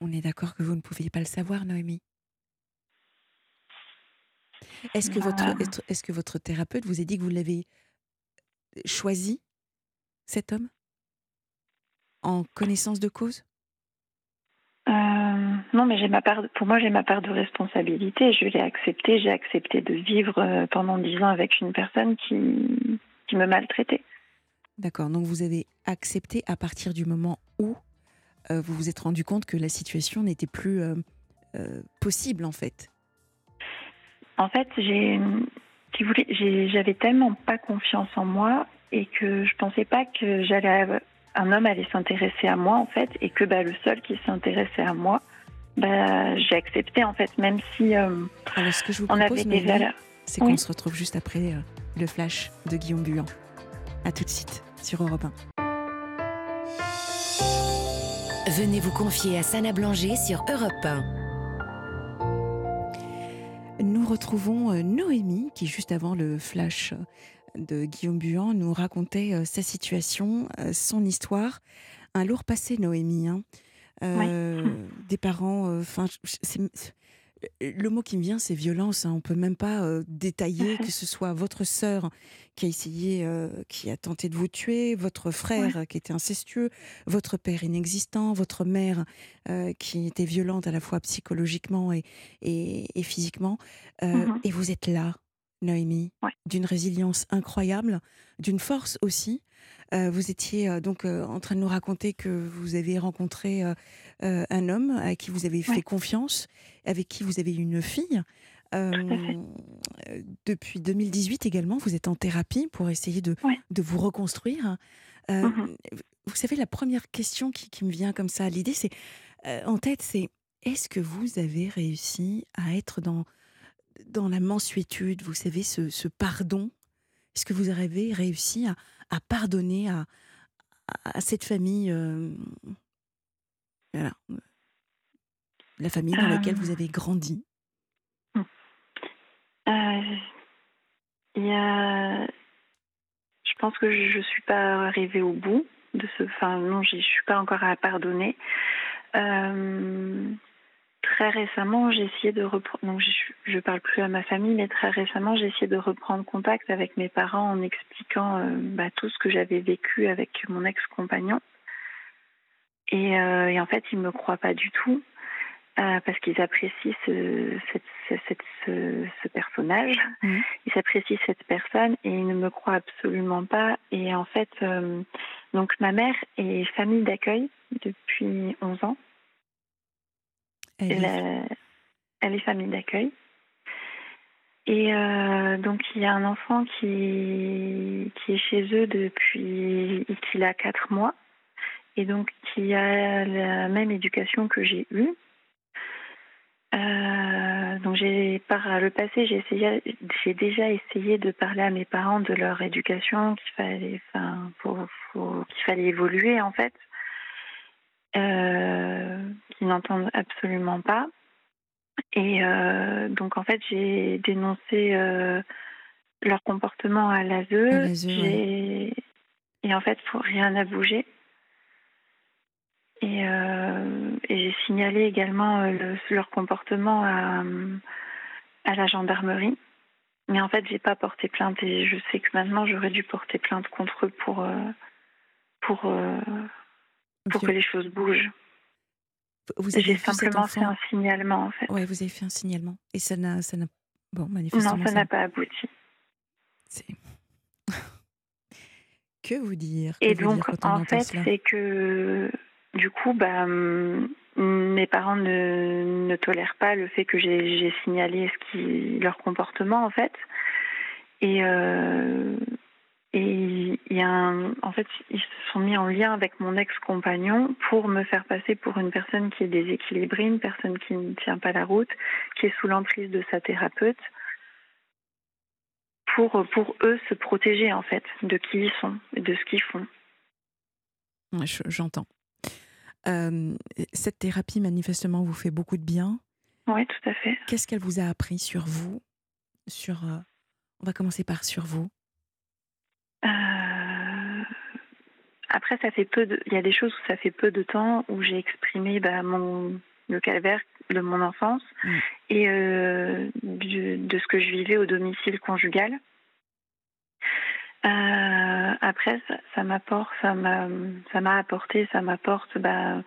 On est d'accord que vous ne pouviez pas le savoir, Noémie? Est-ce que, votre, est-ce que votre thérapeute vous a dit que vous l'avez choisi, cet homme? En connaissance de cause? Euh, non, mais j'ai ma part. Pour moi, j'ai ma part de responsabilité. Je l'ai accepté. J'ai accepté de vivre pendant dix ans avec une personne qui, qui me maltraitait. D'accord. Donc, vous avez accepté à partir du moment où euh, vous vous êtes rendu compte que la situation n'était plus possible, en fait? En fait, j'ai, j'avais tellement pas confiance en moi et que je pensais pas que j'allais un homme allait s'intéresser à moi en fait et que bah, le seul qui s'intéressait à moi, bah, j'ai accepté en fait même si euh, Alors, ce que je vous on propose, avait des valeurs. C'est qu'on se retrouve juste après euh, le flash de Guillaume Buan. À tout de suite sur Europe 1. Venez vous confier à Sana Blanger sur Europe 1. Nous retrouvons euh, Noémie qui, juste avant le flash de Guillaume Buan nous racontait euh, sa situation, euh, son histoire. Un lourd passé, Noémie. Hein. Euh, des parents. Enfin, le mot qui me vient, c'est violence. Hein. On peut même pas détailler que ce soit votre sœur qui a essayé, qui a tenté de vous tuer, votre frère qui était incestueux, votre père inexistant, votre mère qui était violente à la fois psychologiquement et, et, physiquement. Mmh et vous êtes là, Noémie, d'une résilience incroyable, d'une force aussi. Euh, vous étiez euh, donc euh, en train de nous raconter que vous avez rencontré un homme à qui vous avez fait confiance, avec qui vous avez une fille. depuis 2018 également, vous êtes en thérapie pour essayer de, de vous reconstruire. Mmh vous savez, la première question qui, qui me vient comme ça à l'idée, c'est en tête, c'est est-ce que vous avez réussi à être dans dans la mansuétude, vous savez, ce, pardon? Est-ce que vous avez réussi à, pardonner à, à, cette famille euh, voilà, la famille dans laquelle vous euh. avez grandi euh, Il y a... Je pense que je ne suis pas arrivée au bout de ce... Enfin, non, je ne suis pas encore à pardonner. Très récemment, j'ai essayé de reprendre. Donc, je, ne parle plus à ma famille, mais très récemment, j'ai essayé de reprendre contact avec mes parents en expliquant euh, bah, tout ce que j'avais vécu avec mon ex-compagnon. Et, euh, en fait, ils me croient pas du tout euh, parce qu'ils apprécient ce, ce, personnage, mmh. ils apprécient cette personne et ils ne me croient absolument pas. Et en fait, donc ma mère est famille d'accueil depuis 11 ans. Elle, est... famille d'accueil. Et euh, donc, il y a un enfant qui, qui est chez eux depuis qu'il a 4 mois et donc qui a la même éducation que j'ai eue. Euh, donc j'ai par le passé j'ai essayé j'ai déjà essayé de parler à mes parents de leur éducation qu'il fallait enfin qu'il fallait évoluer en fait. Euh, qui n'entendent absolument pas. Et euh, donc en fait j'ai dénoncé leur comportement à l'ASE et en fait rien n'a bougé euh, et, j'ai signalé également euh, leur comportement à, la gendarmerie. Mais en fait, j'ai pas porté plainte et je sais que maintenant j'aurais dû porter plainte contre eux pour euh, pour pour que les choses bougent. Vous avez j'ai simplement fait un signalement en fait. Oui, vous avez fait un signalement et ça n'a ça n'a bon manifestement. Non, ça n'a pas abouti. [laughs] que vous dire Et donc en fait, c'est que du coup, bah, mes parents ne, tolèrent pas le fait que j'ai signalé ce qui, leur comportement, en fait. Et, euh, y a en fait, ils se sont mis en lien avec mon ex-compagnon pour me faire passer pour une personne qui est déséquilibrée, une personne qui ne tient pas la route, qui est sous l'emprise de sa thérapeute, pour, pour eux se protéger, en fait, de qui ils sont et de ce qu'ils font. J'entends cette thérapie, manifestement, vous fait beaucoup de bien. Oui, tout à fait. Qu'est-ce qu'elle vous a appris sur vous? Sur, On va commencer par sur vous. Euh, après, ça fait peu de... il y a des choses où ça fait peu de temps où j'ai exprimé bah, mon... le calvaire de mon enfance mmh. et euh, de ce que je vivais au domicile conjugal. Euh, après, ça, m'apporte, ça m'a, ça m'a apporté, ça m'apporte bah,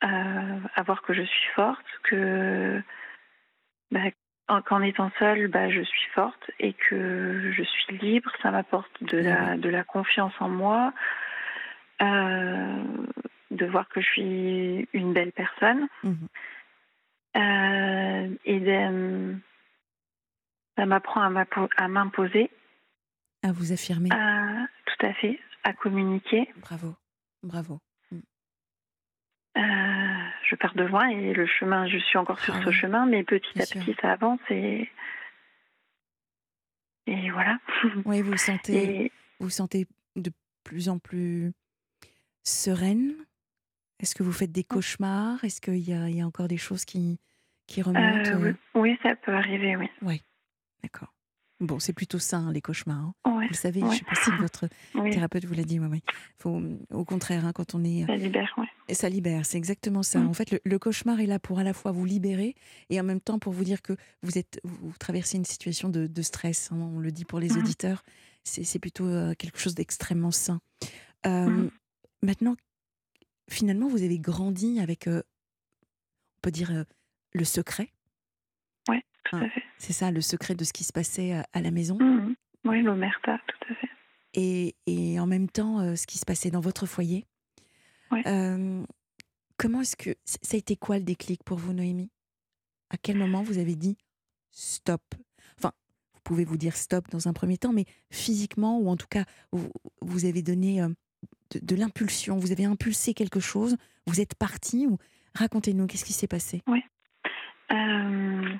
à, voir que je suis forte, que bah, qu'en étant seule, bah, je suis forte et que je suis libre. Ça m'apporte de la, de la confiance en moi, euh, de voir que je suis une belle personne. Mmh. Euh, et ça m'apprend à m'imposer à vous affirmer. tout à fait, à communiquer. Bravo, bravo. Mm. Euh, je pars de loin et le chemin, je suis encore sur ah ce chemin, mais petit à petit, ça avance et et voilà. [laughs] Oui, vous sentez, vous sentez de plus en plus sereine. Est-ce que vous faites des cauchemars? Est-ce qu'il y, y, a encore des choses qui qui remontent? Euh, oui. oui, ça peut arriver, oui. Oui, d'accord. Bon, c'est plutôt ça, hein, les cauchemars. Hein. vous savez, je ne sais pas si [laughs] votre thérapeute vous l'a dit. Ouais, Faut, au contraire, hein, quand on est. Ça libère, oui. Ça libère, c'est exactement ça. Mm. En fait, le, cauchemar est là pour à la fois vous libérer et en même temps pour vous dire que vous, êtes, vous traversez une situation de, stress. on le dit pour les mm. auditeurs. C'est plutôt euh, quelque chose d'extrêmement sain. Euh, mm. Maintenant, finalement, vous avez grandi avec, euh, on peut dire, le secret Hein, c'est ça le secret de ce qui se passait à, la maison? Mmh Oui, l'omerta, tout à fait. Et, et, en même temps, euh, ce qui se passait dans votre foyer? comment est-ce que. Ça a été quoi le déclic pour vous, Noémie? À quel moment vous avez dit stop? Enfin, vous pouvez vous dire stop dans un premier temps, mais physiquement, ou en tout cas, vous, vous avez donné de, de l'impulsion, vous avez impulsé quelque chose, vous êtes parti ou racontez-nous, qu'est-ce qui s'est passé? Oui. Euh,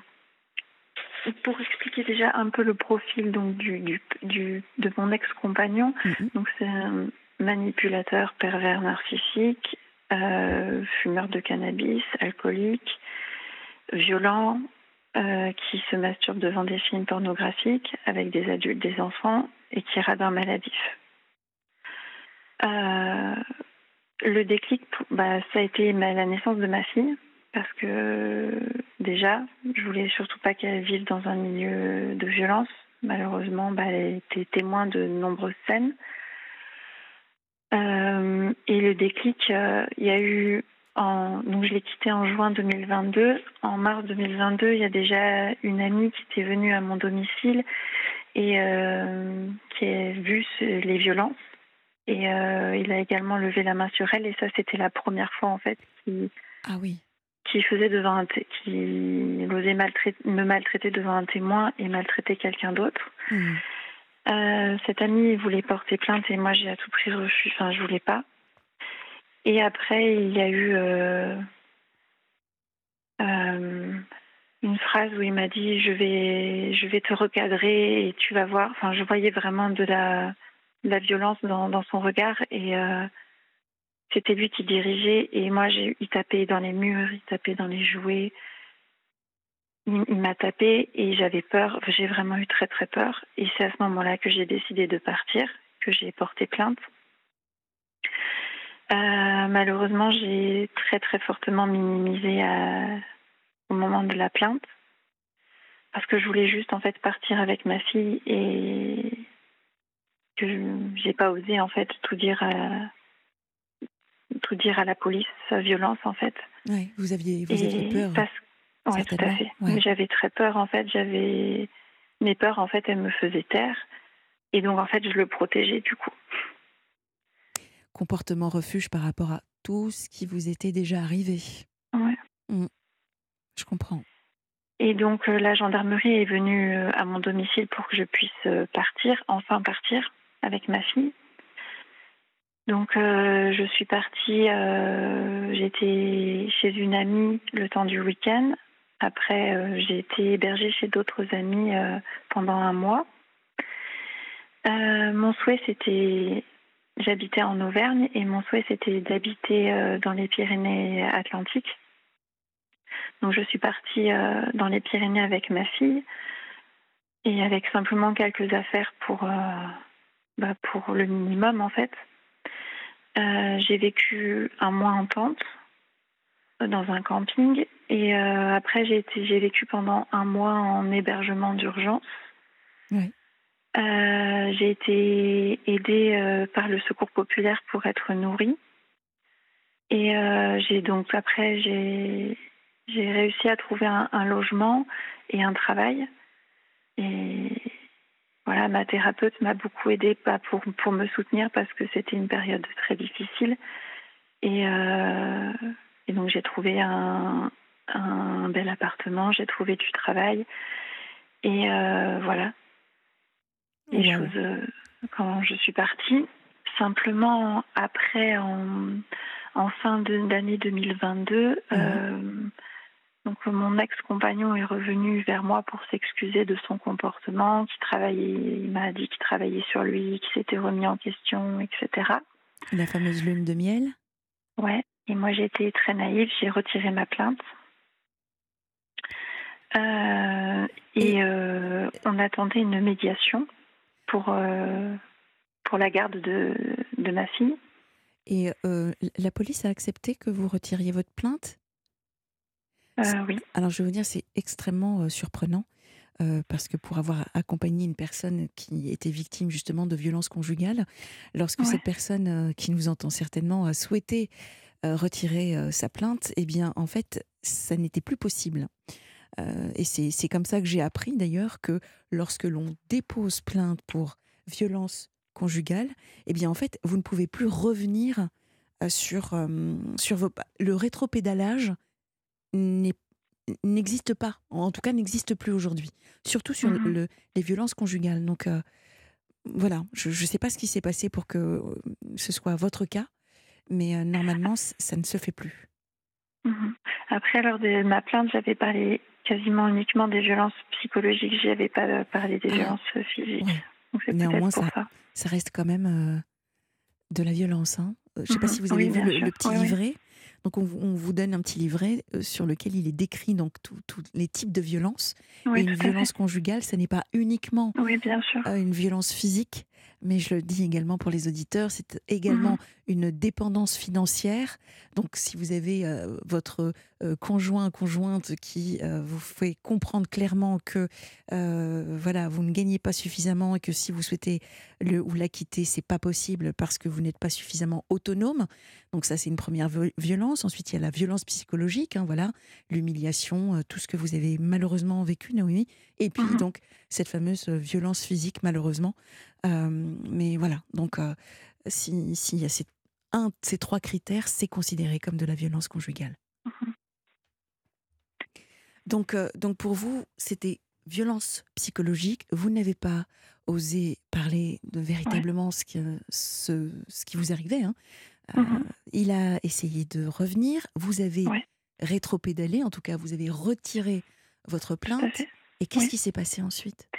pour expliquer déjà un peu le profil donc du, du, de mon ex-compagnon, mhm. donc c'est un manipulateur pervers narcissique, euh, fumeur de cannabis, alcoolique, violent, euh, qui se masturbe devant des films pornographiques avec des adultes, des enfants et qui est radin maladif. Euh, le déclic, bah, ça a été la naissance de ma fille parce que déjà, je voulais surtout pas qu'elle vive dans un milieu de violence. Malheureusement, bah, elle était témoin de nombreuses scènes. Euh, et le déclic, euh, il y a eu en, donc je l'ai quitté en juin 2022. En mars 2022, il y a déjà une amie qui était venue à mon domicile et euh, qui a vu les violences. Et il a également levé la main sur elle. Et ça, c'était la première fois en fait ah oui qui faisait devant un qui osait me maltraiter devant un témoin et maltraiter quelqu'un d'autre. Hmm. Euh, cette amie voulait porter plainte et moi j'ai à tout prix refusé, enfin je voulais pas. Et après il y a eu euh, une phrase où il m'a dit je vais, je vais te recadrer et tu vas voir. Enfin, je voyais vraiment de la, la violence dans, dans, son regard et c'était lui qui dirigeait et moi il tapait dans les murs, il tapait dans les jouets. Il, m'a tapé et j'avais peur, j'ai vraiment eu très très peur et c'est à ce moment-là que j'ai décidé de partir, que j'ai porté plainte. Euh, malheureusement, j'ai très très fortement minimisé à, au moment de la plainte parce que je voulais juste en fait partir avec ma fille et que j'ai pas osé en fait tout dire à, tout dire à la police, sa violence en fait. Oui, vous aviez, vous aviez peur. Oui, tout à fait. J'avais très peur en fait. J'avais mes peurs en fait, elles me faisaient taire et donc en fait, je le protégeais du coup. Comportement refuge par rapport à tout ce qui vous était déjà arrivé. Oui. Mmh. Je comprends. Et donc euh, la gendarmerie est venue euh, à mon domicile pour que je puisse euh, partir, enfin partir avec ma fille. Donc je suis partie, j'étais chez une amie le temps du week-end. Après j'ai été hébergée chez d'autres amis pendant un mois. mon souhait c'était, j'habitais en Auvergne et mon souhait c'était d'habiter dans les Pyrénées Atlantiques donc je suis partie euh, dans les Pyrénées avec ma fille et avec simplement quelques affaires pour, euh, bah, pour le minimum en fait. Euh, j'ai vécu un mois en tente dans un camping et après j'ai j'ai vécu pendant un mois en hébergement d'urgence. j'ai été aidée par le Secours populaire pour être nourrie et j'ai donc après j'ai j'ai réussi à trouver un, logement et un travail. Et voilà, ma thérapeute m'a beaucoup aidée pour, pour me soutenir parce que c'était une période très difficile. Et, euh, et donc j'ai trouvé un, un, bel appartement, j'ai trouvé du travail. Et euh, voilà. Les choses, euh, quand je suis partie, simplement après, en, en fin d'année 2022, donc mon ex-compagnon est revenu vers moi pour s'excuser de son comportement, qui travaillait, il m'a dit qu'il travaillait sur lui, qu'il s'était remis en question, etc. La fameuse lune de miel? Ouais. Et moi j'ai été très naïve, j'ai retiré ma plainte. Euh, et, euh, on attendait une médiation pour, euh, pour la garde de, de ma fille. Et la police a accepté que vous retiriez votre plainte? Oui. Alors je vais vous dire, c'est extrêmement euh, surprenant. Euh, parce que pour avoir accompagné une personne qui était victime justement de violences conjugales, lorsque cette personne qui nous entend certainement a souhaité retirer sa plainte, eh bien en fait ça n'était plus possible. et c'est comme ça que j'ai appris d'ailleurs que lorsque l'on dépose plainte pour violence conjugale, eh bien en fait vous ne pouvez plus revenir sur, sur vos, le rétropédalage n'existe pas, en tout cas n'existe plus aujourd'hui, surtout sur mmh le, les violences conjugales. Donc euh, voilà, je ne sais pas ce qui s'est passé pour que euh, ce soit votre cas, mais euh, normalement, ça ne se fait plus. Mmh Après, lors de ma plainte, j'avais parlé quasiment uniquement des violences psychologiques, je n'avais pas parlé des ah. violences physiques. Néanmoins, ça, ça, reste quand même de la violence. Hein. Je ne sais pas mmh si vous avez vu le, petit livret. Donc on, vous donne un petit livret euh, sur lequel il est décrit donc tous les types de violences. et une violence conjugale, ce n'est pas uniquement euh, une violence physique, mais je le dis également pour les auditeurs, c'est également mhm. une dépendance financière. Donc, si vous avez euh, votre euh, conjoint, conjointe qui euh, vous fait comprendre clairement que voilà, vous ne gagnez pas suffisamment et que si vous souhaitez le ou la quitter, c'est pas possible parce que vous n'êtes pas suffisamment autonome. Donc, ça, c'est une première violence. Ensuite, il y a la violence psychologique, hein, voilà, l'humiliation, tout ce que vous avez malheureusement vécu, Naomi. Et puis, mhm. donc, cette fameuse violence physique, malheureusement. Mais voilà, donc s'il si y a ces, un de ces trois critères, c'est considéré comme de la violence conjugale. Mhm. Donc, donc pour vous, c'était violence psychologique. Vous n'avez pas osé parler de véritablement ce, qui, ce, ce, qui vous arrivait. Hein. Mhm. Il a essayé de revenir. Vous avez rétropédalé, en tout cas, vous avez retiré votre plainte. Et qu'est-ce qui s'est passé ensuite?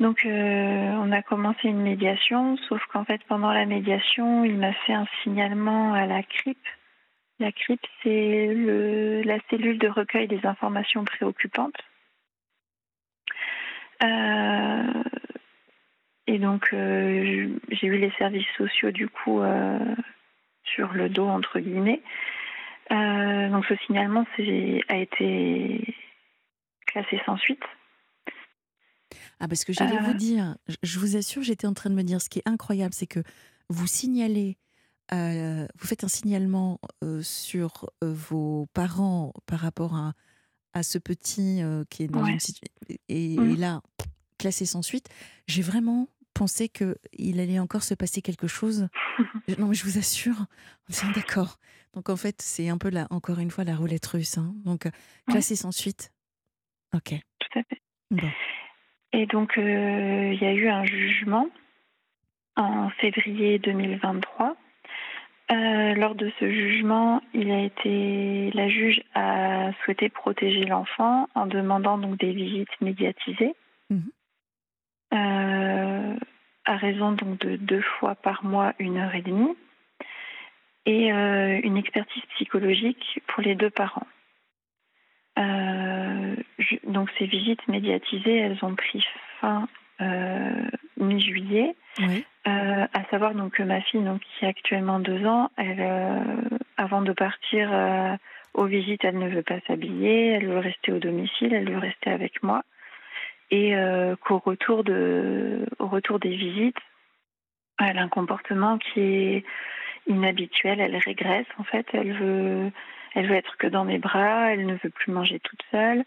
Donc, on a commencé une médiation, sauf qu'en fait, pendant la médiation, il m'a fait un signalement à la CRIP. La CRIP, c'est la cellule de recueil des informations préoccupantes. Euh, et donc, euh, j'ai eu les services sociaux, du coup, euh, sur le dos, entre guillemets. donc, ce signalement a été classé sans suite. Ah, parce que j'allais vous dire, je vous assure, j'étais en train de me dire, ce qui est incroyable, c'est que vous signalez, vous faites un signalement sur vos parents par rapport à, à ce petit qui est dans une situation. Et, mmh. là, classé sans suite, j'ai vraiment pensé qu'il allait encore se passer quelque chose. [laughs] non, mais je vous assure, on est d'accord. Donc en fait, c'est un peu, là, encore une fois, la roulette russe. Hein. Donc, classé sans suite. Ok. Tout à fait. Et donc, il y a eu un jugement en février 2023 euh, lors de ce jugement, il a été, la juge a souhaité protéger l'enfant en demandant donc des visites médiatisées, mhm. euh, à raison donc de deux fois par mois, une heure et demie, et euh, une expertise psychologique pour les deux parents. Donc ces visites médiatisées, elles ont pris fin mi-juillet. Oui. Euh, à savoir donc que ma fille, donc, qui a actuellement deux ans, elle, euh, avant de partir euh, aux visites, elle ne veut pas s'habiller, elle veut rester au domicile, elle veut rester avec moi. Et qu'au retour, de, au retour des visites, elle a un comportement qui est inhabituel, elle régresse en fait, elle veut, elle veut être que dans mes bras, elle ne veut plus manger toute seule.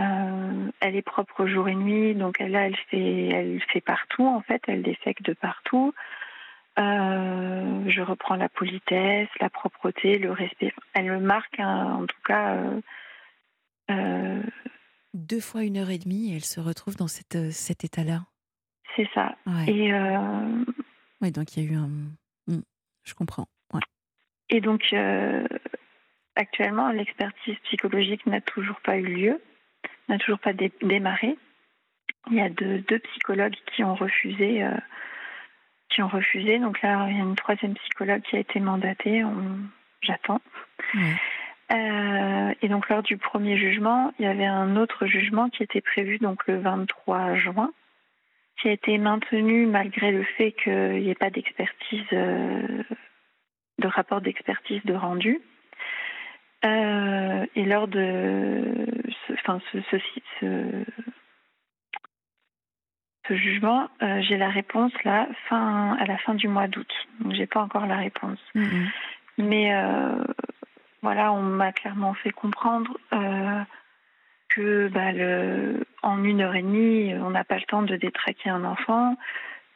Euh, elle est propre jour et nuit, donc elle, là, elle fait, elle fait partout en fait, elle défecte de partout. Euh, je reprends la politesse, la propreté, le respect. Elle me marque, hein, en tout cas. Euh, Deux fois une heure et demie, elle se retrouve dans cette, cet état-là. C'est ça. Et oui, donc il y a eu un. Hmm, je comprends. Et donc, actuellement, l'expertise psychologique n'a toujours pas eu lieu n'a toujours pas démarré. Il y a deux, psychologues qui ont refusé. Euh, qui ont refusé. Donc là, il y a une troisième psychologue qui a été mandatée. J'attends. Euh, et donc lors du premier jugement, il y avait un autre jugement qui était prévu donc le 23 juin, qui a été maintenu malgré le fait qu'il n'y ait pas d'expertise, euh, de rapport d'expertise de rendu. Euh, et lors de enfin, ce, ce, ce, jugement, euh, j'ai la réponse là, fin, à la fin du mois d'août. Donc, j'ai pas encore la réponse. Mm-hmm. Mais euh, voilà, on m'a clairement fait comprendre que bah, le, en une heure et demie, on n'a pas le temps de détraquer un enfant.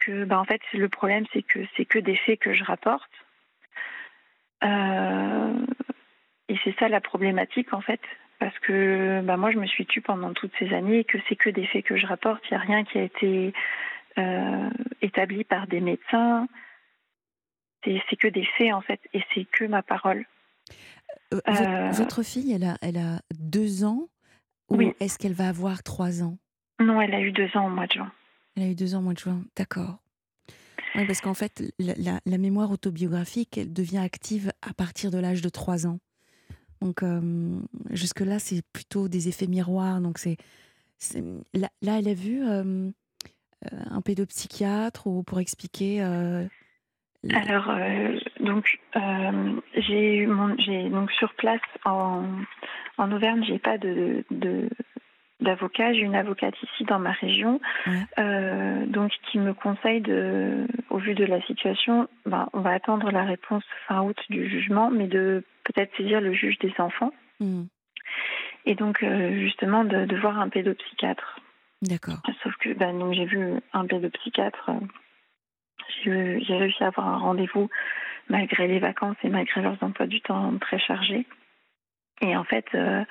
Que bah, en fait, le problème, c'est que c'est que des faits que je rapporte. Euh, et c'est ça la problématique en fait, parce que bah, moi je me suis tue pendant toutes ces années et que c'est que des faits que je rapporte, il n'y a rien qui a été euh, établi par des médecins, c'est que des faits en fait, et c'est que ma parole. Euh, euh, votre fille, elle a, elle a deux ans ou oui. est-ce qu'elle va avoir trois ans? Non, elle a eu deux ans au mois de juin. Elle a eu deux ans au mois de juin, d'accord. Oui, parce qu'en fait, la, la, la, mémoire autobiographique, elle devient active à partir de l'âge de trois ans. Donc jusque-là, c'est plutôt des effets miroirs. Donc c'est, là, là, elle a vu un pédopsychiatre ou pour expliquer. Alors donc j'ai j'ai donc sur place en, en Auvergne, j'ai pas de d'avocat. J'ai une avocate ici dans ma région, euh, donc qui me conseille de, au vu de la situation, ben, on va attendre la réponse fin août du jugement, mais de peut-être saisir le juge des enfants. Hmm. Et donc euh, justement de, voir un pédopsychiatre. D'accord. Sauf que ben, donc j'ai vu un pédopsychiatre. J'ai réussi à avoir un rendez-vous malgré les vacances et malgré leurs emplois du temps très chargés. Et en fait, euh,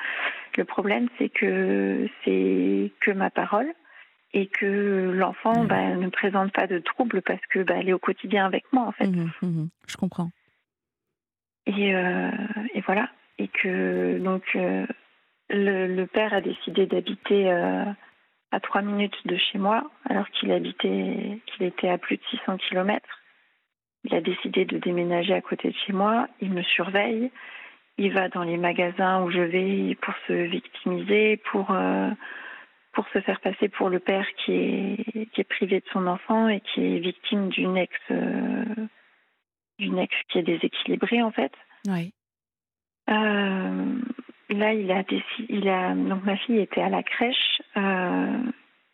le problème, c'est que c'est que ma parole et que l'enfant mmh. bah, ne présente pas de troubles parce que bah, elle est au quotidien avec moi, en fait. Mmh, mmh, je comprends. Et, euh, et, voilà. et que donc le, père a décidé d'habiter à trois minutes de chez moi, alors qu'il habitait, qu'il était à plus de 600 kilomètres. Il a décidé de déménager à côté de chez moi. Il me surveille. Il va dans les magasins où je vais pour se victimiser, pour pour se faire passer pour le père qui est qui est privé de son enfant et qui est victime d'une ex d'une ex qui est déséquilibrée en fait. Oui. Euh, là, il a, il a donc ma fille était à la crèche. Euh,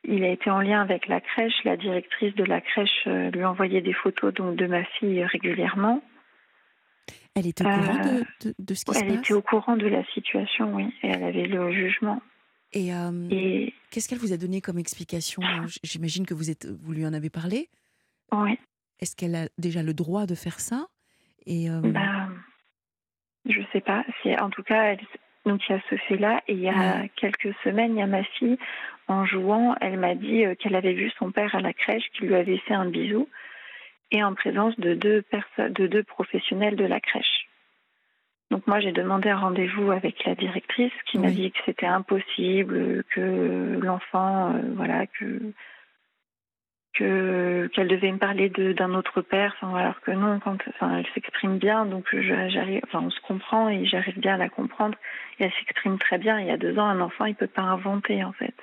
il a été en lien avec la crèche. La directrice de la crèche euh, lui envoyait des photos donc de ma fille régulièrement. Elle était au courant de, de, ce qui se passe Elle était au courant de la situation, oui. Et elle avait le jugement. Et, et... qu'est-ce qu'elle vous a donné comme explication? J'imagine que vous, êtes, vous lui en avez parlé. Oui. Est-ce qu'elle a déjà le droit de faire ça? Et bah, je sais pas. En tout cas, elle, donc il y a ce fait-là. Et il y a quelques semaines, il y a ma fille, en jouant, elle m'a dit euh, qu'elle avait vu son père à la crèche, qu'il lui avait fait un bisou, et en présence de deux, de deux professionnels de la crèche. Donc moi, j'ai demandé un rendez-vous avec la directrice qui m'a dit que c'était impossible, que l'enfant, euh, voilà, que que qu'elle devait me parler d'un autre père, enfin, alors que non, quand, enfin, elle s'exprime bien, donc j'arrive, enfin, on se comprend et j'arrive bien à la comprendre. Et elle s'exprime très bien. Il y a deux ans, un enfant, il peut pas inventer en fait.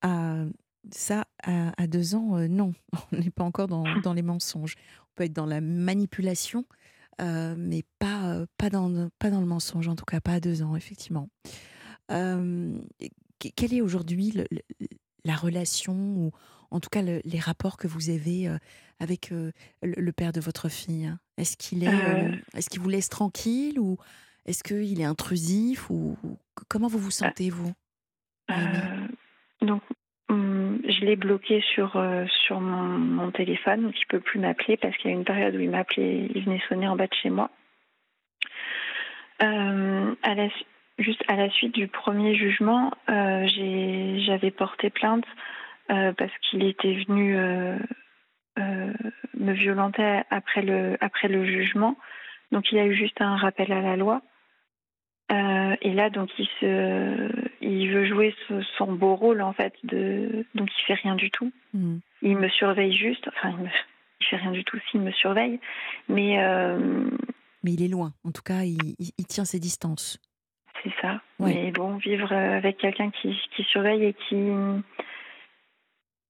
Ah, ça, à, deux ans, euh, non, [laughs] on n'est pas encore dans, dans, les mensonges. On peut être dans la manipulation, euh, mais pas euh, pas dans pas dans le mensonge, en tout cas pas à deux ans, effectivement. quelle est aujourd'hui la relation ou en tout cas les rapports que vous avez avec le, père de votre fille? Est-ce qu'il est, euh, est-ce qu'il vous laisse tranquille ou est-ce qu'il est intrusif ou, comment vous vous sentez vous Donc je l'ai bloqué sur sur mon, téléphone, donc il peut plus m'appeler parce qu'il y a une période où il m'appelait, il venait sonner en bas de chez moi. à la, juste à la suite du premier jugement, j'avais porté plainte euh, parce qu'il était venu euh, euh, me violenter après le, après le jugement. Donc il y a eu juste un rappel à la loi. et là, donc il se, il veut jouer son beau rôle en fait de, donc il fait rien du tout. Hmm. Il me surveille juste. Enfin, il, me, fait rien du tout s'il me surveille, mais. mais il est loin. En tout cas, il, il, tient ses distances. C'est ça. Mais bon, vivre avec quelqu'un qui, qui surveille et qui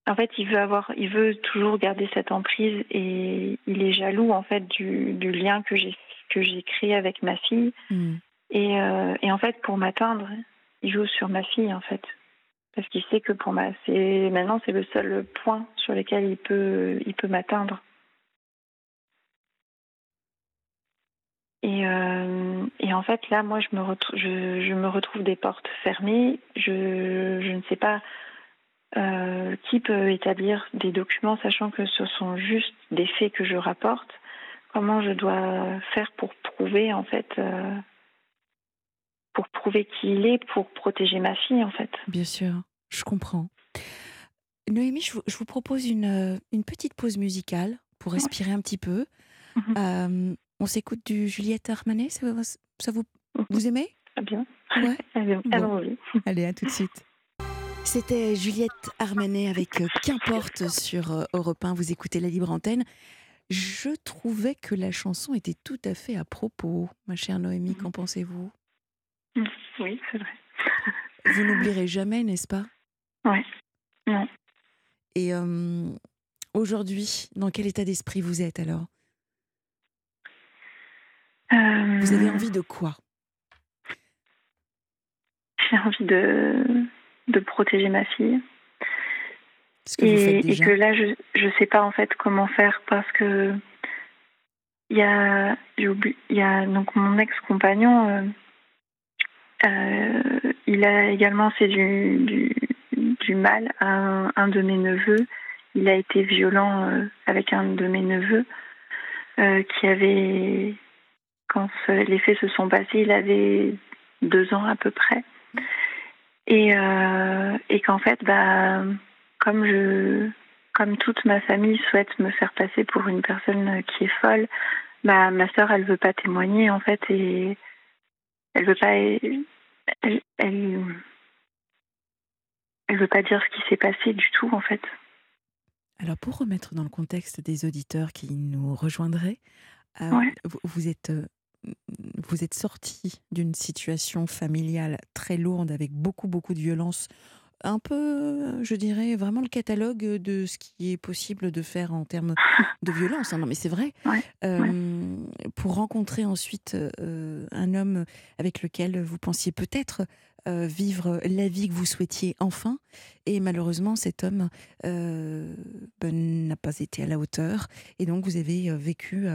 en fait, il veut avoir, il veut toujours garder cette emprise et il est jaloux en fait du, du lien que j'ai que j'ai créé avec ma fille. Hmm. Et, euh, et, en fait, pour m'atteindre, il joue sur ma fille en fait, parce qu'il sait que pour ma, c'est maintenant c'est le seul point sur lequel il peut il peut m'atteindre. Et, euh, et, en fait, là, moi, je me, retrouve, je, je, me retrouve des portes fermées. Je, je ne sais pas euh, qui peut établir des documents, sachant que ce sont juste des faits que je rapporte Comment je dois faire pour prouver, en fait, euh, pour prouver qui il est, pour protéger ma fille, en fait Bien sûr, je comprends. Noémie, je vous, propose une, une, petite pause musicale pour respirer un petit peu. Mhm. Euh, on s'écoute du Juliette Armanet, ça, vous, mhm. vous aimez? Bien. Ouais. [laughs] Allez, Allez, à tout de suite. C'était Juliette Armanet avec euh, Qu'importe sur euh, Europe 1. Vous écoutez la libre antenne. Je trouvais que la chanson était tout à fait à propos, ma chère Noémie. Qu'en pensez-vous? [laughs] Oui, c'est vrai. Vous n'oublierez jamais, n'est-ce pas? Oui. Non. Et euh, aujourd'hui, dans quel état d'esprit vous êtes alors? Vous avez envie de quoi? J'ai envie de de protéger ma fille. et, que là, je ne sais pas en fait comment faire parce que il y a, il y a donc mon ex-compagnon, euh, euh, il a également fait du, du, mal à un, de mes neveux. Il a été violent euh, avec un de mes neveux qui avait, quand les faits se sont passés, il avait deux ans à peu près. Et, euh, et qu'en fait, bah, comme je, comme toute ma famille souhaite me faire passer pour une personne qui est folle, bah, ma sœur, elle veut pas témoigner en fait, et, elle veut pas, elle, elle, veut pas dire ce qui s'est passé du tout en fait. Alors pour remettre dans le contexte des auditeurs qui nous rejoindraient, euh, vous, êtes vous êtes sorti d'une situation familiale très lourde avec beaucoup beaucoup de violence un peu, je dirais, vraiment le catalogue de ce qui est possible de faire en termes de violence. Hein. Non, mais c'est vrai. [laughs] Pour rencontrer ensuite un homme avec lequel vous pensiez peut-être vivre la vie que vous souhaitiez enfin. Et malheureusement, cet homme ben, n'a pas été à la hauteur. Et donc, vous avez vécu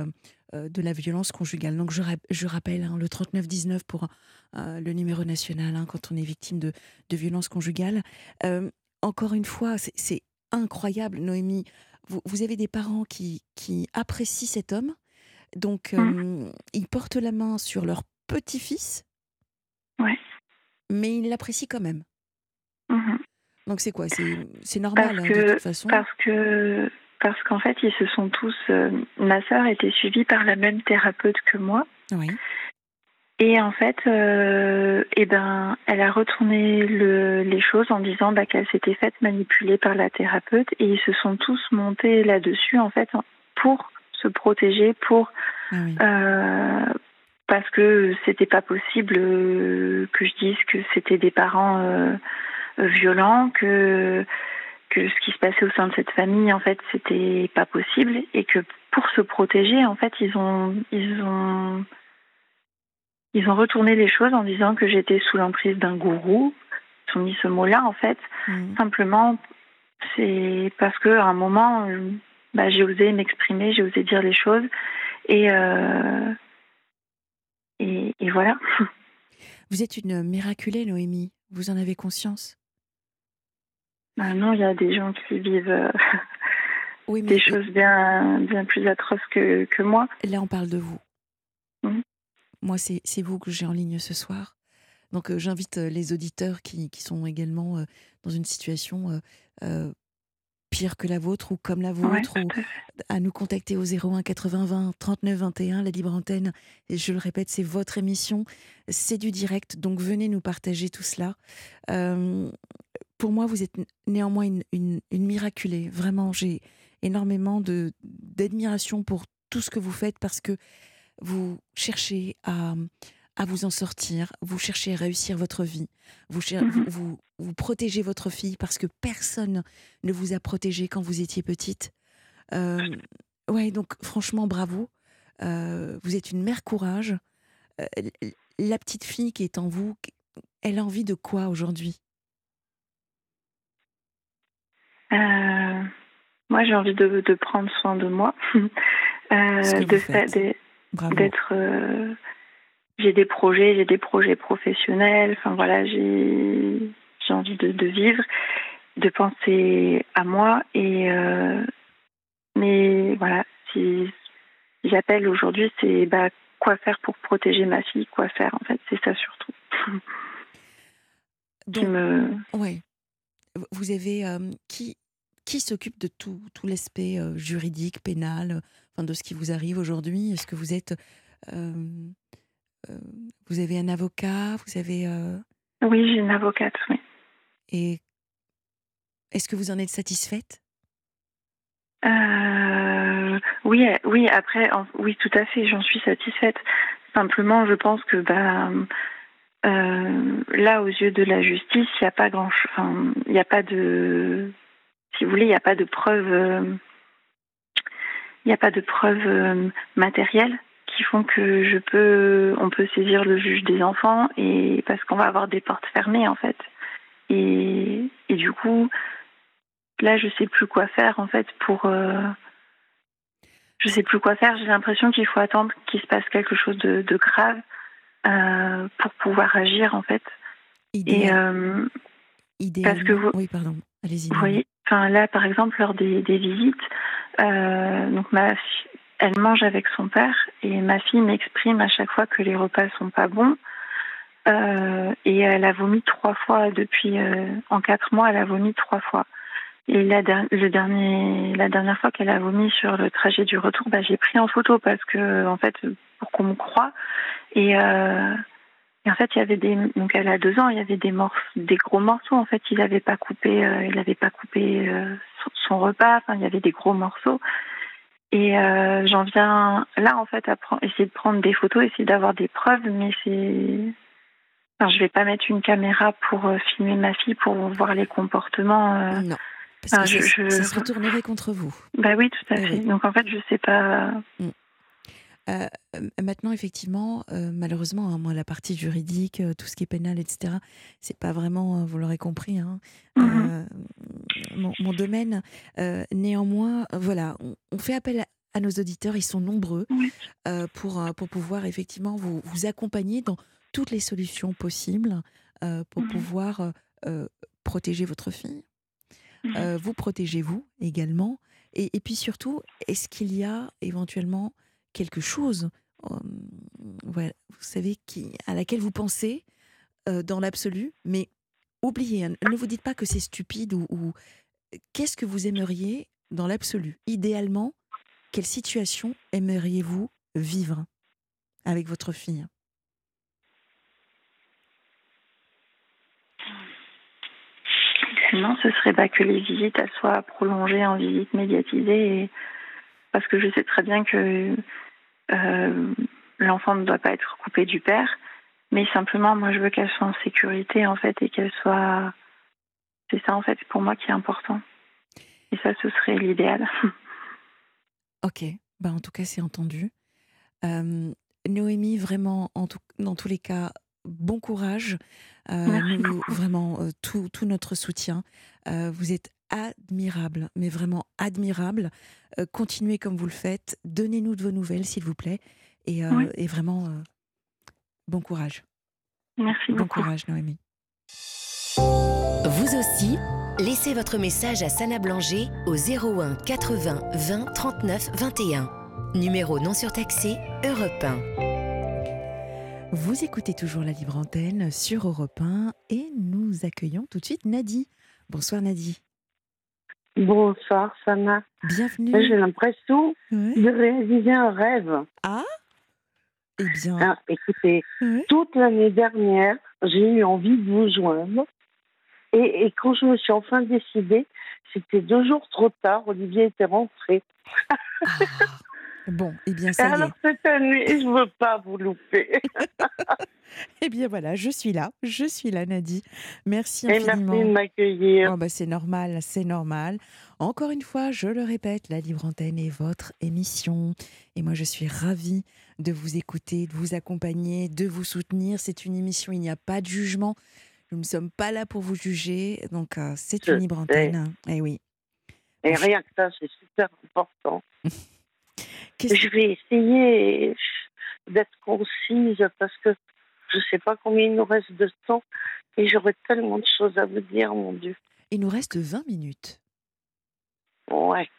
de la violence conjugale. Donc, je, je rappelle hein, le 3919 pour euh, le numéro national hein, quand on est victime de, de violences conjugales. Euh, encore une fois, c'est incroyable, Noémie. Vous, vous, avez des parents qui, qui apprécient cet homme, donc mmh. euh, ils portent la main sur leur petit-fils, ouais. Mais ils l'apprécient quand même. Mmh. Donc c'est quoi? C'est normal hein, de toute façon Parce que parce qu'en fait, ils se sont tous. ma sœur était suivie par la même thérapeute que moi. Oui. Et en fait, euh, eh ben, elle a retourné le, les choses en disant bah, qu'elle s'était faite manipuler par la thérapeute et ils se sont tous montés là-dessus en fait pour se protéger, pour ah euh, parce que c'était pas possible euh, que je dise que c'était des parents euh, violents, que que ce qui se passait au sein de cette famille en fait c'était pas possible et que pour se protéger en fait ils ont ils ont ils ont retourné les choses en disant que j'étais sous l'emprise d'un gourou. Ils ont mis ce mot-là, en fait. Mm. Simplement, c'est parce qu'à un moment, bah, j'ai osé m'exprimer, j'ai osé dire les choses. Et, euh, et, voilà. Vous êtes une miraculée, Noémie. Vous en avez conscience? Bah Non, il y a des gens qui vivent euh, oui, des choses bien, bien plus atroces que, que moi. Là, on parle de vous. Mm. Moi, c'est vous que j'ai en ligne ce soir. Donc, euh, j'invite euh, les auditeurs qui, qui, sont également euh, dans une situation pire que la vôtre ou comme la vôtre, à nous contacter au 01 80 20 39 21, la libre antenne. Et je le répète, c'est votre émission, c'est du direct, donc venez nous partager tout cela. pour moi, vous êtes néanmoins une, une, une miraculée. Vraiment, j'ai énormément d'admiration pour tout ce que vous faites parce que vous cherchez à, à vous en sortir, vous cherchez à réussir votre vie, vous, mhm. vous, vous, protégez votre fille parce que personne ne vous a protégé quand vous étiez petite. Euh, ouais, donc franchement, bravo. Euh, vous êtes une mère courage. Euh, la petite fille qui est en vous, elle a envie de quoi aujourd'hui? Moi, j'ai envie de, de, prendre soin de moi, [laughs] d'être. Euh, j'ai des projets, j'ai des projets professionnels. Enfin voilà, j'ai envie de, de, vivre, de penser à moi et euh, mais voilà, si j'appelle aujourd'hui, c'est bah, quoi faire pour protéger ma fille, quoi faire en fait, c'est ça surtout. [laughs] Donc, me... ouais. Vous avez euh, qui qui s'occupe de tout, tout l'aspect juridique, pénal, de ce qui vous arrive aujourd'hui? Est-ce que vous êtes. Euh, euh, vous avez un avocat Vous avez. Euh oui, j'ai une avocate, oui. Et est-ce que vous en êtes satisfaite? Oui, oui, après, oui, tout à fait, j'en suis satisfaite. Simplement, je pense que bah, là, aux yeux de la justice, il n'y a pas grand enfin, il n'y a pas de. Si vous voulez, il n'y a pas de preuves il n'y a pas de preuves euh, matérielles qui font que je peux, on peut saisir le juge des enfants et parce qu'on va avoir des portes fermées en fait. Et, et du coup, là, je sais plus quoi faire en fait pour. Euh, je sais plus quoi faire. J'ai l'impression qu'il faut attendre qu'il se passe quelque chose de, de grave euh, pour pouvoir agir en fait. Et euh, parce que vous, oui, pardon. Allez-y. Vous voyez, enfin là, par exemple, lors des, des visites, donc ma elle mange avec son père et ma fille m'exprime à chaque fois que les repas sont pas bons. Euh, et elle a vomi trois fois depuis euh, en quatre mois. Elle a vomi trois fois. Et la, le dernier, la dernière fois qu'elle a vomi sur le trajet du retour, bah, j'ai pris en photo parce que en fait pour qu'on me croie. Et, euh, en fait, il y avait des donc elle a deux ans, il y avait des morceaux, des gros morceaux. En fait, il n'avait pas coupé, euh, il avait pas coupé euh, son repas. Enfin, il y avait des gros morceaux. Et euh, j'en viens là en fait à essayer de prendre des photos, essayer d'avoir des preuves, mais c'est Enfin, je vais pas mettre une caméra pour euh, filmer ma fille pour voir les comportements. Euh. Non. Parce que ça, se retournerait contre vous. Bah oui, tout à eh fait. Donc en fait, je sais pas. Mm. Euh, maintenant, effectivement, malheureusement, hein, moi, la partie juridique, tout ce qui est pénal, etc., c'est pas vraiment, vous l'aurez compris, hein, mm-hmm. Mon, domaine. néanmoins, voilà, on, fait appel à, nos auditeurs, ils sont nombreux, pour, pour pouvoir effectivement vous, vous accompagner dans toutes les solutions possibles euh, pour mmh pouvoir euh, euh, protéger votre fille. Mmh vous protégez vous également. Et, puis surtout, est-ce qu'il y a éventuellement quelque chose, vous savez, qui, à laquelle vous pensez dans l'absolu, mais oubliez, hein, ne vous dites pas que c'est stupide ou, qu'est-ce que vous aimeriez dans l'absolu? Idéalement, quelle situation aimeriez-vous vivre avec votre fille? Non, ce serait pas que les visites soient prolongées en visites médiatisées, parce que je sais très bien que euh, l'enfant ne doit pas être coupé du père, mais simplement, moi, je veux qu'elle soit en sécurité, en fait, et qu'elle soit. C'est ça, en fait, pour moi, qui est important. Et ça, ce serait l'idéal. [laughs] Ok, bah, en tout cas, c'est entendu. Euh, Noémie, vraiment, en tout, dans tous les cas, bon courage. Euh, vraiment, euh, tout, tout, notre soutien. Euh, vous êtes admirable, mais vraiment admirable. continuez comme vous le faites. Donnez-nous de vos nouvelles, s'il vous plaît. Et, et vraiment, bon courage. Merci beaucoup. Bon courage, Noémie. Vous aussi, laissez votre message à Sana Blanger au 01 80 20 39 21. Numéro non surtaxé, Europe 1. Vous écoutez toujours la libre antenne sur Europe 1 et nous accueillons tout de suite Nadie. Bonsoir Nadie. Bonsoir Sana. Bienvenue. J'ai l'impression de réaliser un rêve. Ah Eh bien. Ah, écoutez, toute l'année dernière, j'ai eu envie de vous joindre. Et, quand je me suis enfin décidée, c'était deux jours trop tard. Olivier était rentré. Ah. Bon, eh bien, ça Alors, cette année, je ne veux pas vous louper. [laughs] eh bien, voilà, je suis là. Je suis là, Nadie. Merci infiniment. merci de m'accueillir. Oh, bah, c'est normal, c'est normal. Encore une fois, je le répète, la Libre Antenne est votre émission. Et moi, je suis ravie de vous écouter, de vous accompagner, de vous soutenir. C'est une émission, il n'y a pas de jugement. Nous ne sommes pas là pour vous juger. Donc, euh, c'est une Libre Antenne. Et eh oui. Et rien que ça, c'est super important. [laughs] Je vais essayer d'être concise parce que je ne sais pas combien il nous reste de temps et j'aurais tellement de choses à vous dire, mon Dieu. Il nous reste 20 minutes. Ouais.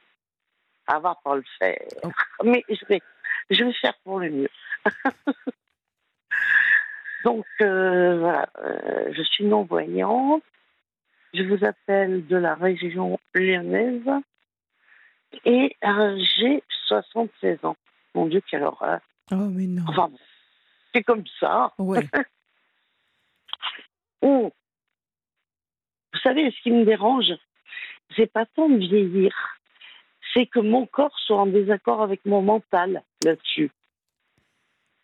Ça va pas le faire. Oh. Mais je vais, je vais faire pour le mieux. [laughs] Donc, euh, voilà, euh, je suis non-voyante. Je vous appelle de la région lyonnaise. Et euh, j'ai 76 ans. Mon Dieu, quelle horreur. Oh, mais non. Enfin, c'est comme ça. Ouais. [laughs] oh. Vous savez, ce qui me dérange, c'est pas tant de vieillir, c'est que mon corps soit en désaccord avec mon mental là-dessus.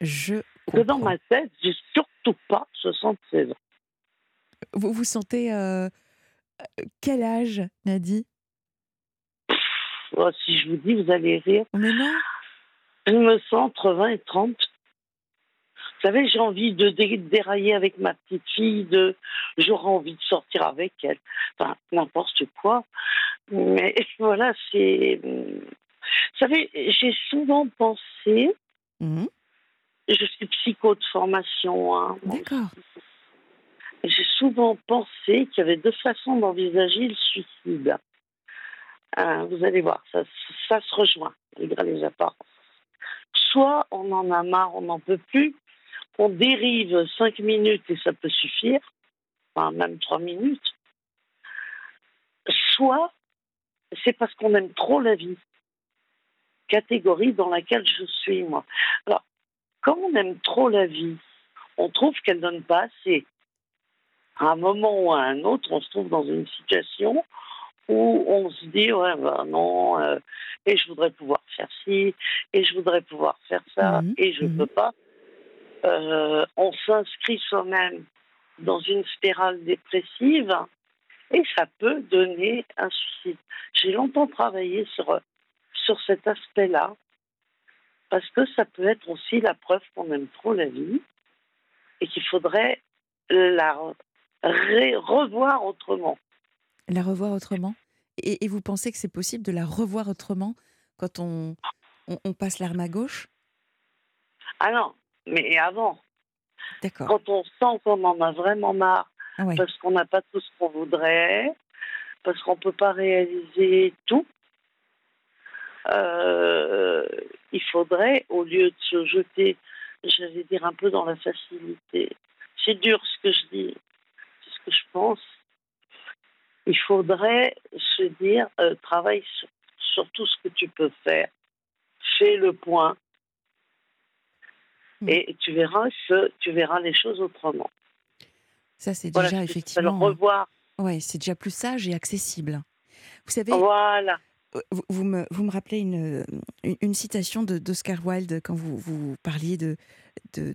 Je comprends. dans ma tête, j'ai surtout pas 76 ans. Vous vous sentez euh, quel âge, Nadie Oh, si je vous dis, vous allez rire. Mais non. Je me sens entre 20 et 30. Vous savez, j'ai envie de dérailler avec ma petite fille, de... j'aurais envie de sortir avec elle. Enfin, n'importe quoi. Mais [laughs] voilà, c'est. Vous savez, j'ai souvent pensé. Mmh. Je suis psycho de formation. Hein, D'accord. J'ai souvent pensé qu'il y avait deux façons d'envisager le suicide. Euh, vous allez voir, ça, ça se rejoint, malgré les apparences. Soit on en a marre, on n'en peut plus, on dérive cinq minutes et ça peut suffire, enfin même trois minutes. Soit c'est parce qu'on aime trop la vie, catégorie dans laquelle je suis moi. Alors, quand on aime trop la vie, on trouve qu'elle donne pas assez. À un moment ou à un autre, on se trouve dans une situation où on se dit ouais ben non euh, et je voudrais pouvoir faire ci et je voudrais pouvoir faire ça Mhm, et je ne mhm. peux pas. Euh, on s'inscrit soi-même dans une spirale dépressive et ça peut donner un suicide. J'ai longtemps travaillé sur sur cet aspect-là parce que ça peut être aussi la preuve qu'on aime trop la vie et qu'il faudrait la revoir autrement. La revoir autrement et, et vous pensez que c'est possible de la revoir autrement quand on, on, on passe l'arme à gauche? Ah non, mais avant, D'accord. quand on sent qu'on en a vraiment marre, ouais. parce qu'on n'a pas tout ce qu'on voudrait, parce qu'on ne peut pas réaliser tout, euh, il faudrait, au lieu de se jeter, j'allais dire, un peu dans la facilité, c'est dur ce que je dis, c'est ce que je pense, il faudrait se dire, euh, travaille sur, sur tout ce que tu peux faire, fais le point, Mm. et tu verras que tu verras les choses autrement. Ça, c'est déjà effectivement. le revoir. Ouais, c'est déjà plus sage et accessible. Vous savez, Voilà. euh, vous, vous me, vous me rappelez une, une, une citation de- d'Oscar Wilde quand vous, vous parliez de, de,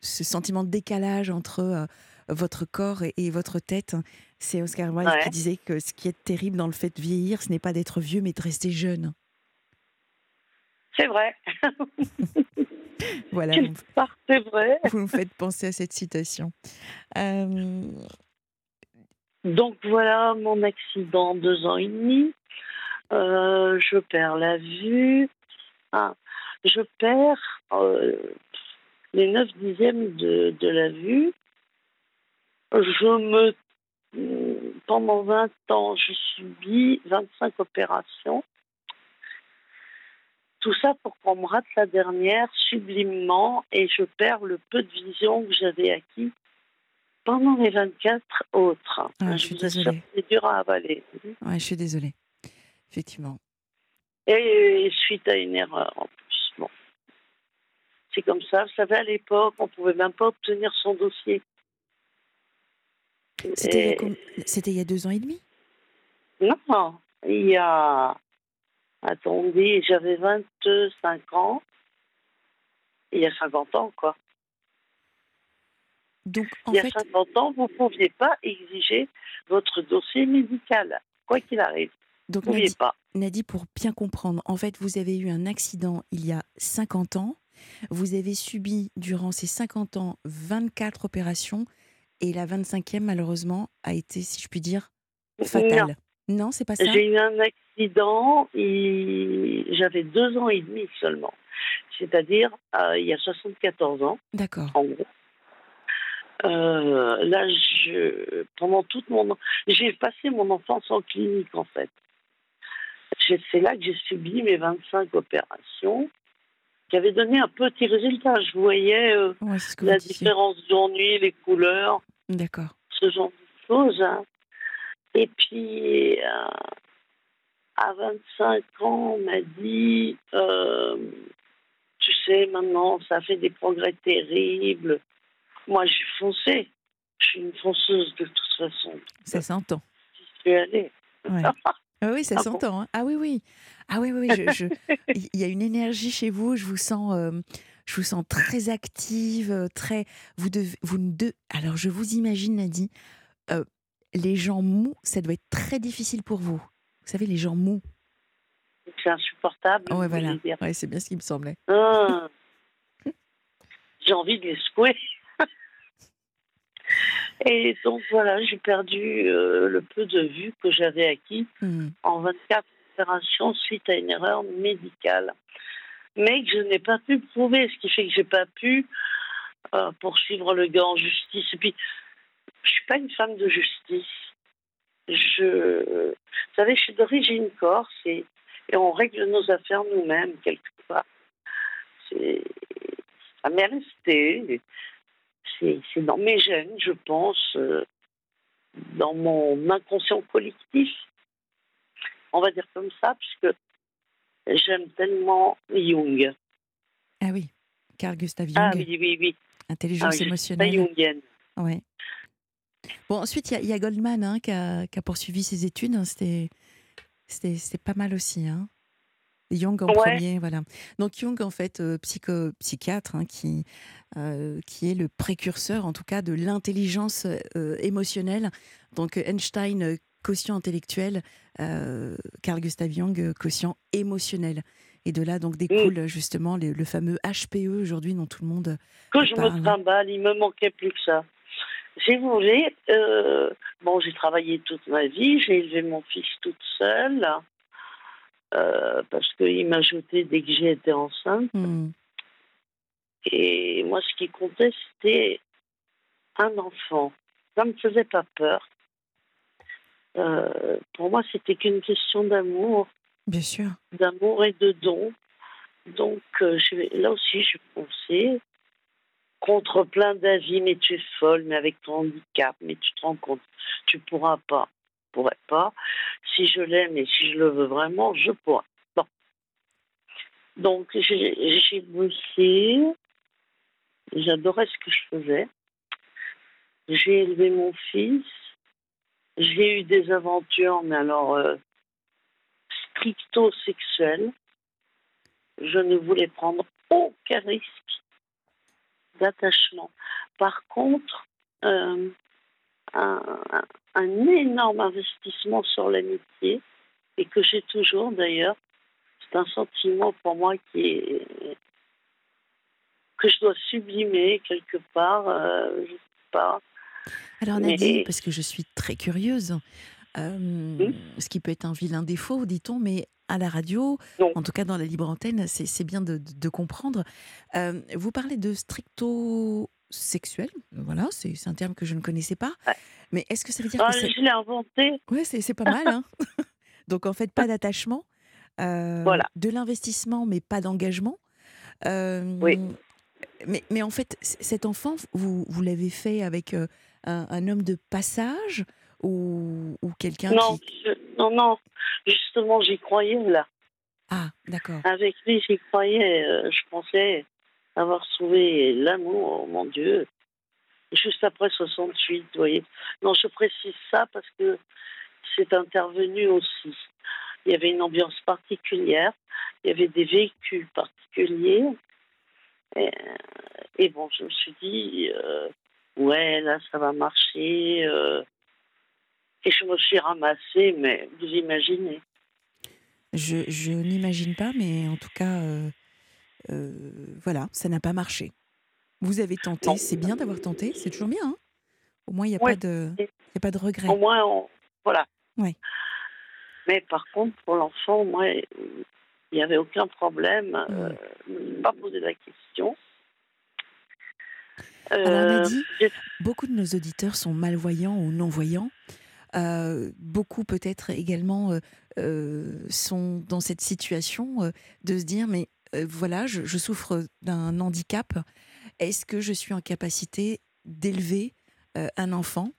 ce sentiment de décalage entre euh, votre corps et, et votre tête. C'est Oscar Wilde Ouais. qui disait que ce qui est terrible dans le fait de vieillir, ce n'est pas d'être vieux, mais de rester jeune. C'est vrai. [laughs] [laughs] Voilà, Quelque part, [laughs] c'est vrai. vous me faites penser à cette citation. Euh, Donc voilà mon accident, deux ans et demi. Euh, je perds la vue. Ah, je perds euh, les neuf dixièmes de, de la vue. Je me. Pendant 20 ans, je subis 25 opérations. Tout ça pour qu'on me rate la dernière sublimement et je perds le peu de vision que j'avais acquis pendant les 24 autres. Ah, je suis désolée. C'est dur à avaler. ouais, je suis désolée. Effectivement. Et suite à une erreur en plus. Bon. C'est comme ça. Vous savez, à l'époque, on ne pouvait même pas obtenir son dossier. Et- c'était il y a deux ans et demi? Non, il y a. Attendez, j'avais 25 ans. Il y a 50 ans, quoi. Donc, en il y a fait, 50 ans, vous ne pouviez pas exiger votre dossier médical, quoi qu'il arrive. donc Vous ne pouviez Nadie, pas. Nadie, pour bien comprendre, en fait, vous avez eu un accident il y a 50 ans. Vous avez subi durant ces 50 ans 24 opérations et la 25e, malheureusement, a été, si je puis dire, fatale. Non, c'est pas ça? J'ai eu un accident, et j'avais deux ans et demi seulement. C'est-à-dire, euh, il y a 74 ans, D'accord. en gros. Euh, là, je, pendant toute mon... J'ai passé mon enfance en clinique, en fait. C'est là que j'ai subi mes 25 opérations, qui avaient donné un petit résultat. Je voyais euh, Ouais, la différence d'ennui, les couleurs, D'accord. ce genre de choses. hein. Et puis, euh, à 25 ans, on m'a dit, euh, tu sais, maintenant, ça fait des progrès terribles. Moi, j'ai foncé. Je suis une fonceuse de toute façon. Ça s'entend. J'y suis allée. Ouais. [laughs] Ah oui, ça Ah bon? s'entend. hein. Ah oui, oui. Ah oui, oui. oui, je- je- [laughs] Il y a une énergie chez vous. Je vous sens, euh, je vous sens très active, euh, très. Vous devez, vous ne de- Alors, je vous imagine, Nadie, euh, les gens mous, ça doit être très difficile pour vous. Vous savez, les gens mous. C'est insupportable. Oh, ouais, voilà. c'est bien ce qui me semblait. Ah. [laughs] J'ai envie de les secouer. [laughs] Et donc voilà, j'ai perdu euh, le peu de vue que j'avais acquis Hmm. en 24 opérations suite à une erreur médicale. Mais que je n'ai pas pu prouver, ce qui fait que j'ai pas pu euh, poursuivre le gars en justice. Et puis, je suis pas une femme de justice. Je, vous savez, je suis d'origine corse et, et on règle nos affaires nous-mêmes quelque part. Ça m'est resté. C'est, dans mes gènes, je pense, euh, dans mon inconscient collectif on va dire comme ça, puisque j'aime tellement Jung. Ah oui, Carl Gustav Jung. Ah oui, oui, oui. intelligence Ah, pas émotionnelle. jungienne. Ouais. Bon, ensuite, il y a- il y, a Goldman hein, qui, a, qui a poursuivi ses études. hein, C'était pas mal aussi. Hein. Jung en Ouais. premier, voilà. Donc Jung, en fait, euh, psycho, psychiatre, hein, qui, euh, qui est le précurseur, en tout cas, de l'intelligence euh, émotionnelle. Donc Einstein, euh, quotient intellectuel, Carl Gustav Jung, quotient émotionnel. Et de là, donc, découle justement le, le fameux HPE aujourd'hui dont tout le monde Que je parle. me trimballe, il me manquait plus que ça. Vous voulez, euh, bon, j'ai travaillé toute ma vie, j'ai élevé mon fils toute seule, euh, parce qu'il m'a jeté dès que j'ai été enceinte. Hmm. Et moi, ce qui comptait, c'était un enfant. Ça me faisait pas peur. Euh, pour moi, c'était qu'une question d'amour, Bien sûr. d'amour et de don. Donc, euh, je là aussi, je pensais contre plein d'avis, mais tu es folle, mais avec ton handicap, mais tu te rends compte, tu pourras pas, pourrais pas. Si je l'aime et si je le veux vraiment, je pourrais. Bon. Donc, j'ai j'ai bossé, j'adorais ce que je faisais. J'ai élevé mon fils, j'ai eu des aventures, mais alors euh, stricto sexuelles. Je ne voulais prendre aucun risque d'attachement. Par contre, euh, un, énorme investissement sur l'amitié, et que j'ai toujours d'ailleurs, c'est un sentiment pour moi qui est que je dois sublimer quelque part, euh, je sais pas. Alors Mais- Nadine, parce que je suis très curieuse, euh, ce qui peut être un vilain défaut, dit-on, mais à la radio, Non. en tout cas dans la libre antenne, c'est bien de, comprendre. Euh, vous parlez de stricto sexuel, voilà, c'est un terme que je ne connaissais pas. Ouais. Mais est-ce que ça veut dire Ah, que c'est je l'ai inventé. ouais, c'est pas mal hein [laughs] [laughs] Donc en fait, pas d'attachement, euh, Voilà. de l'investissement, mais pas d'engagement. Euh, Oui. Mais, mais en fait, cet enfant, vous, vous l'avez fait avec euh, un, un homme de passage ou, ou quelqu'un Non, qui... je- non, non. Justement, j'y croyais là. Ah, d'accord. Avec lui, j'y croyais. euh, je pensais avoir trouvé l'amour, oh mon Dieu. Juste après 68, vous voyez. Non, je précise ça parce que c'est intervenu aussi. Il y avait une ambiance particulière, il y avait des véhicules particuliers. Et, et bon, je me suis dit, euh, ouais, là, ça va marcher. euh. Et je me suis ramassée, mais vous imaginez. Je, je n'imagine pas, mais en tout cas, euh, euh, voilà, ça n'a pas marché. Vous avez tenté, c'est bien d'avoir tenté, c'est toujours bien. hein Au moins, il n'y a, Ouais. pas de- y a pas de regret. Au moins, on... voilà. Oui. Mais par contre, pour l'enfant, moi, il n'y avait aucun problème. Euh, me suis pas posé la question. Alors, Euh, Nadie, j'ai- beaucoup de nos auditeurs sont malvoyants ou non-voyants. Euh, beaucoup peut-être également euh, euh, sont dans cette situation de se dire mais voilà, je, souffre d'un handicap. Est-ce que je suis en capacité d'élever un enfant,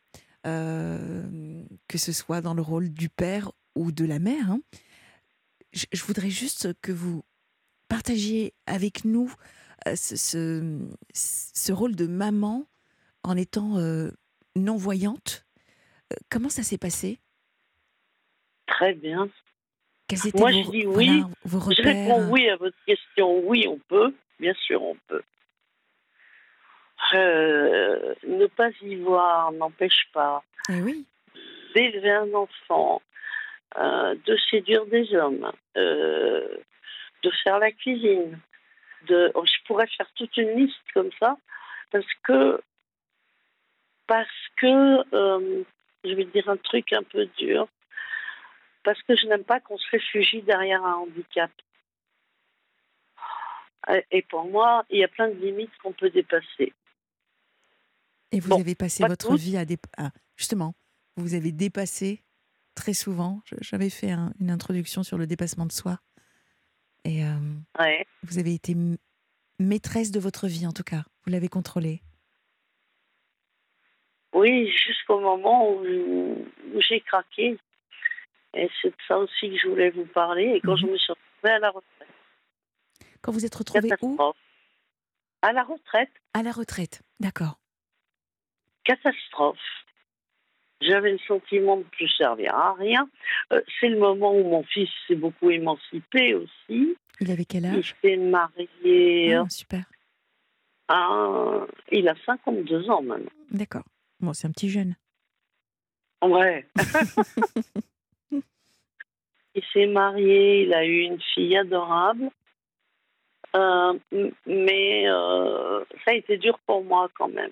que ce soit dans le rôle du père ou de la mère hein? Je, voudrais juste que vous partagiez avec nous ce, ce, rôle de maman en étant non-voyante. Comment ça s'est passé? Très bien. Étaient Moi, vos, je dis voilà, oui. vos Je réponds oui à votre question. Oui, on peut. Bien sûr, on peut. Euh, ne pas y voir n'empêche pas Eh oui, d'élever un enfant, euh, de séduire des hommes, euh, de faire la cuisine. De, oh, je pourrais faire toute une liste comme ça parce que parce que je vais dire un truc un peu dur parce que je n'aime pas qu'on se réfugie derrière un handicap. Et- pour moi, il y a plein de limites qu'on peut dépasser. et vous Bon, avez passé pas votre vie à dép- ah, justement, vous avez dépassé très souvent. J'avais fait un- une introduction sur le dépassement de soi. Et euh, Ouais. vous avez été maîtresse de votre vie, en tout cas. Vous l'avez contrôlée. Oui, jusqu'au moment où, j'ai craqué. Et c'est de ça aussi que je voulais vous parler. Et quand Mhm. je me suis retrouvée à la retraite, Quand vous êtes retrouvée où. À la retraite. À la retraite, d'accord. Catastrophe. J'avais le sentiment de ne plus servir à rien. Euh, c'est le moment où mon fils s'est beaucoup émancipé aussi. Il avait quel Il âge? s'est marié. Ah, Super, à- Il a 52 ans maintenant. d'accord. Bon, c'est un petit jeune. Ouais. [laughs] [laughs] il s'est marié, il a eu une fille adorable. Euh, mais euh, ça a été dur pour moi quand même.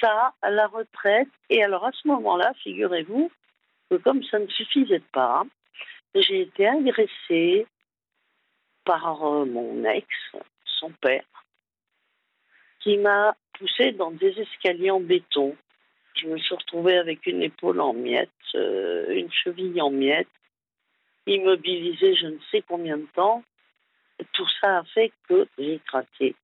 Ça, à la retraite. Et alors à ce moment-là, figurez-vous que comme ça ne suffisait pas, j'ai été agressée par euh, mon ex, son père, qui m'a poussée dans des escaliers en béton. Je me suis retrouvée avec une épaule en miettes, euh, une cheville en miettes, immobilisée je ne sais combien de temps. Tout ça a fait que j'ai craqué.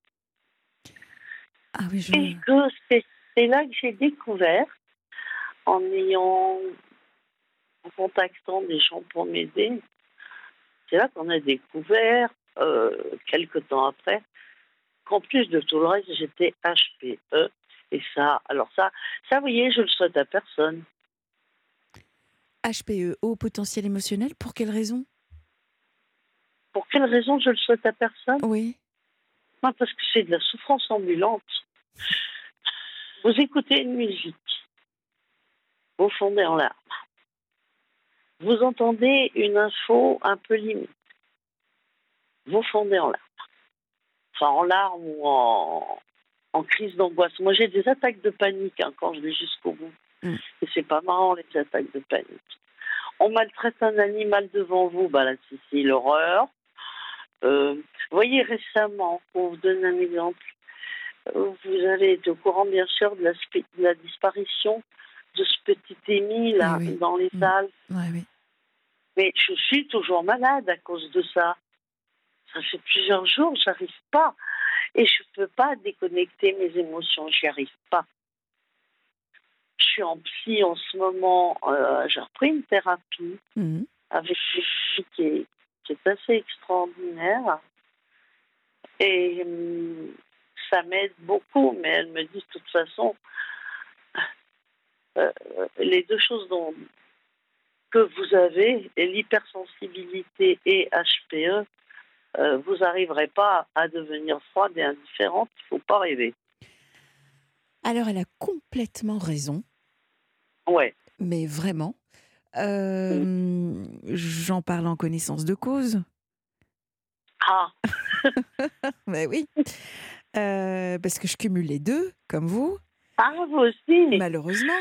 Ah oui, je... Et que c'est là que j'ai découvert, en ayant, en contactant des gens pour m'aider, c'est là qu'on a découvert, euh, quelques temps après, qu'en plus de tout le reste, j'étais HPE. Et ça, alors ça, ça, vous voyez, je le souhaite à personne. HPE, haut potentiel émotionnel, pour quelle raison? Pour quelle raison je le souhaite à personne? Oui. Parce que c'est de la souffrance ambulante. Vous écoutez une musique, vous fondez en larmes. Vous entendez une info un peu limite, vous fondez en larmes. Enfin, en larmes ou en, en crise d'angoisse. Moi, j'ai des attaques de panique hein, quand je vais jusqu'au bout. Mm. Et c'est pas marrant, les attaques de panique. On maltraite un animal devant vous, bah là, c'est- l'horreur. Euh, vous voyez, récemment, pour vous donner un exemple, euh, vous avez été au courant, bien sûr, de la, de la disparition de ce petit Émi, là, Oui, oui. dans les Mm. salles. Ouais, oui. Mais je suis toujours malade à cause de ça. Ça fait plusieurs jours, j'arrive pas. Et je peux pas déconnecter mes émotions, j'y arrive pas. Je suis en psy en ce moment, euh, j'ai repris une thérapie Mhm. avec une fille qui est, qui est assez extraordinaire. Et hum, ça m'aide beaucoup, mais elle me dit de toute façon, euh, les deux choses dont, que vous avez, l'hypersensibilité et HPE, euh, vous n'arriverez pas à devenir froide et indifférente, il ne faut pas rêver. Alors, elle a complètement raison, Ouais. mais vraiment. Euh, J'en parle en connaissance de cause. Ah, [laughs] Ben oui. Euh, parce que je cumule les deux, comme vous, ah vous aussi malheureusement.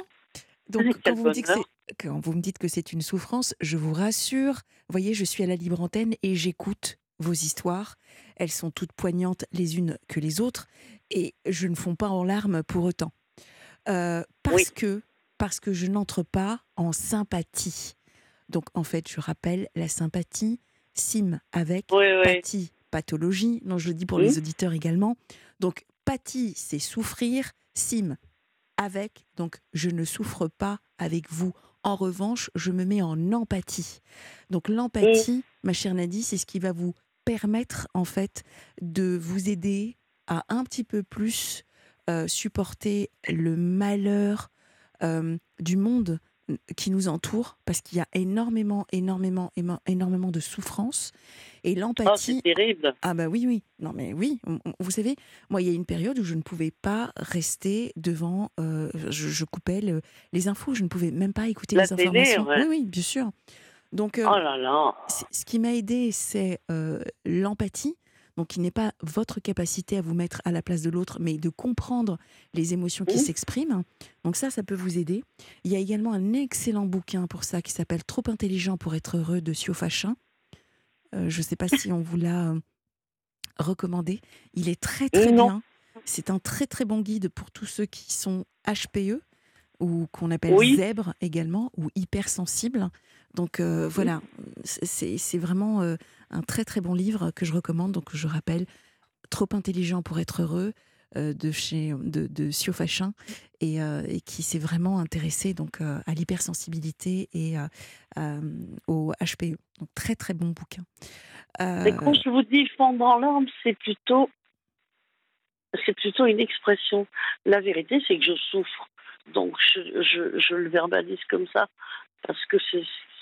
Donc, quand vous, me dites que quand vous me dites que c'est une souffrance, je vous rassure. Vous voyez, je suis à la libre antenne et j'écoute vos histoires. Elles sont toutes poignantes les unes que les autres et je ne fonds pas en larmes pour autant. Euh, parce Oui. que parce que je n'entre pas en sympathie. Donc, en fait, je rappelle, la sympathie sim avec Oui, oui. pathie, pathologie. Non, je le dis pour les auditeurs également. Donc, pathie, c'est souffrir. Sim, avec. Donc, je ne souffre pas avec vous. En revanche, je me mets en empathie. Donc, l'empathie, ma chère Nadie, c'est ce qui va vous permettre, en fait, de vous aider à un petit peu plus euh, supporter le malheur euh, du monde qui nous entoure, parce qu'il y a énormément, énormément, énormément de souffrance. Et Oh, l'empathie, c'est terrible. ah bah oui, oui. Non mais oui, vous savez, moi il y a une période où je ne pouvais pas rester devant, euh, je, je coupais le- les infos, je ne pouvais même pas écouter La les télé, informations. ouais. Oui, oui, bien sûr. Donc euh, Oh là là. c'est- ce qui m'a aidé, c'est euh, l'empathie. Donc, qui n'est pas votre capacité à vous mettre à la place de l'autre, mais de comprendre les émotions qui s'expriment. Donc ça, ça peut vous aider. Il y a également un excellent bouquin pour ça qui s'appelle Trop intelligent pour être heureux de Sio Fachin. Euh, je ne sais pas si on vous l'a recommandé. Il est très très Non. bien. C'est un très très bon guide pour tous ceux qui sont HPE ou qu'on appelle Oui. zèbre également ou hypersensibles. Donc euh, voilà, c'est c'est vraiment euh, un très très bon livre que je recommande. Donc je rappelle, Trop intelligent pour être heureux euh, de chez de, de Sio Fachin et, et qui s'est vraiment intéressé donc à l'hypersensibilité et au HPE. Donc très très bon bouquin. Mais quand je vous dis fondre en larmes, c'est plutôt c'est plutôt une expression. La vérité, c'est que je souffre. Donc, je, je, je le verbalise comme ça parce que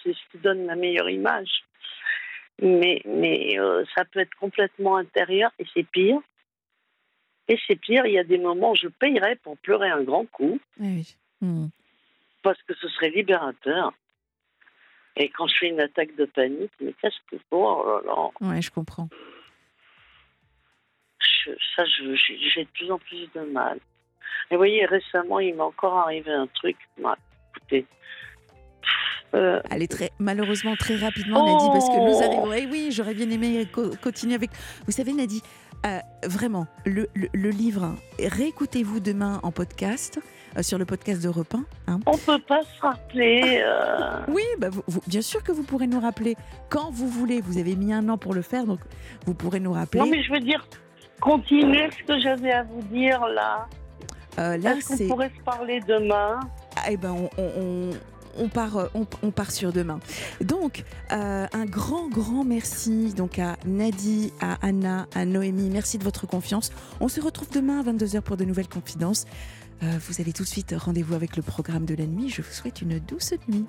c'est ce qui donne la meilleure image. Mais, mais euh, ça peut être complètement intérieur et c'est pire. Et c'est pire, il y a des moments où je payerais pour pleurer un grand coup. Oui. Hmm. Parce que ce serait libérateur. Et quand je fais une attaque de panique, mais qu'est-ce que oh là là. Ouais, je comprends. Je, ça, j'ai de plus en plus de mal. Et vous voyez, récemment, il m'est encore arrivé un truc. Bah, écoutez. Euh, Allez, très, malheureusement, très rapidement, Nadie, parce que nous oh arrivons. Eh oui, j'aurais bien aimé continuer avec. Vous savez, Nadie, euh, vraiment, le, le, livre, réécoutez-vous demain en podcast. Euh, sur le podcast de 1. Hein. On peut pas se rappeler. Euh. Oui, bah bien sûr que vous pourrez nous rappeler quand vous voulez. Vous avez mis un an pour le faire, donc vous pourrez nous rappeler. Non, mais je veux dire, continuez ce que j'avais à vous dire là. là, Est-ce qu'on pourrait se parler demain? Eh ben, on on part, euh, on, part sur demain. Donc, euh, un grand, grand merci donc à Nadie, à Anna, à Noémie. Merci de votre confiance. On se retrouve demain à 22h pour de nouvelles confidences. Euh, vous avez tout de suite rendez-vous avec le programme de la nuit. Je vous souhaite une douce nuit.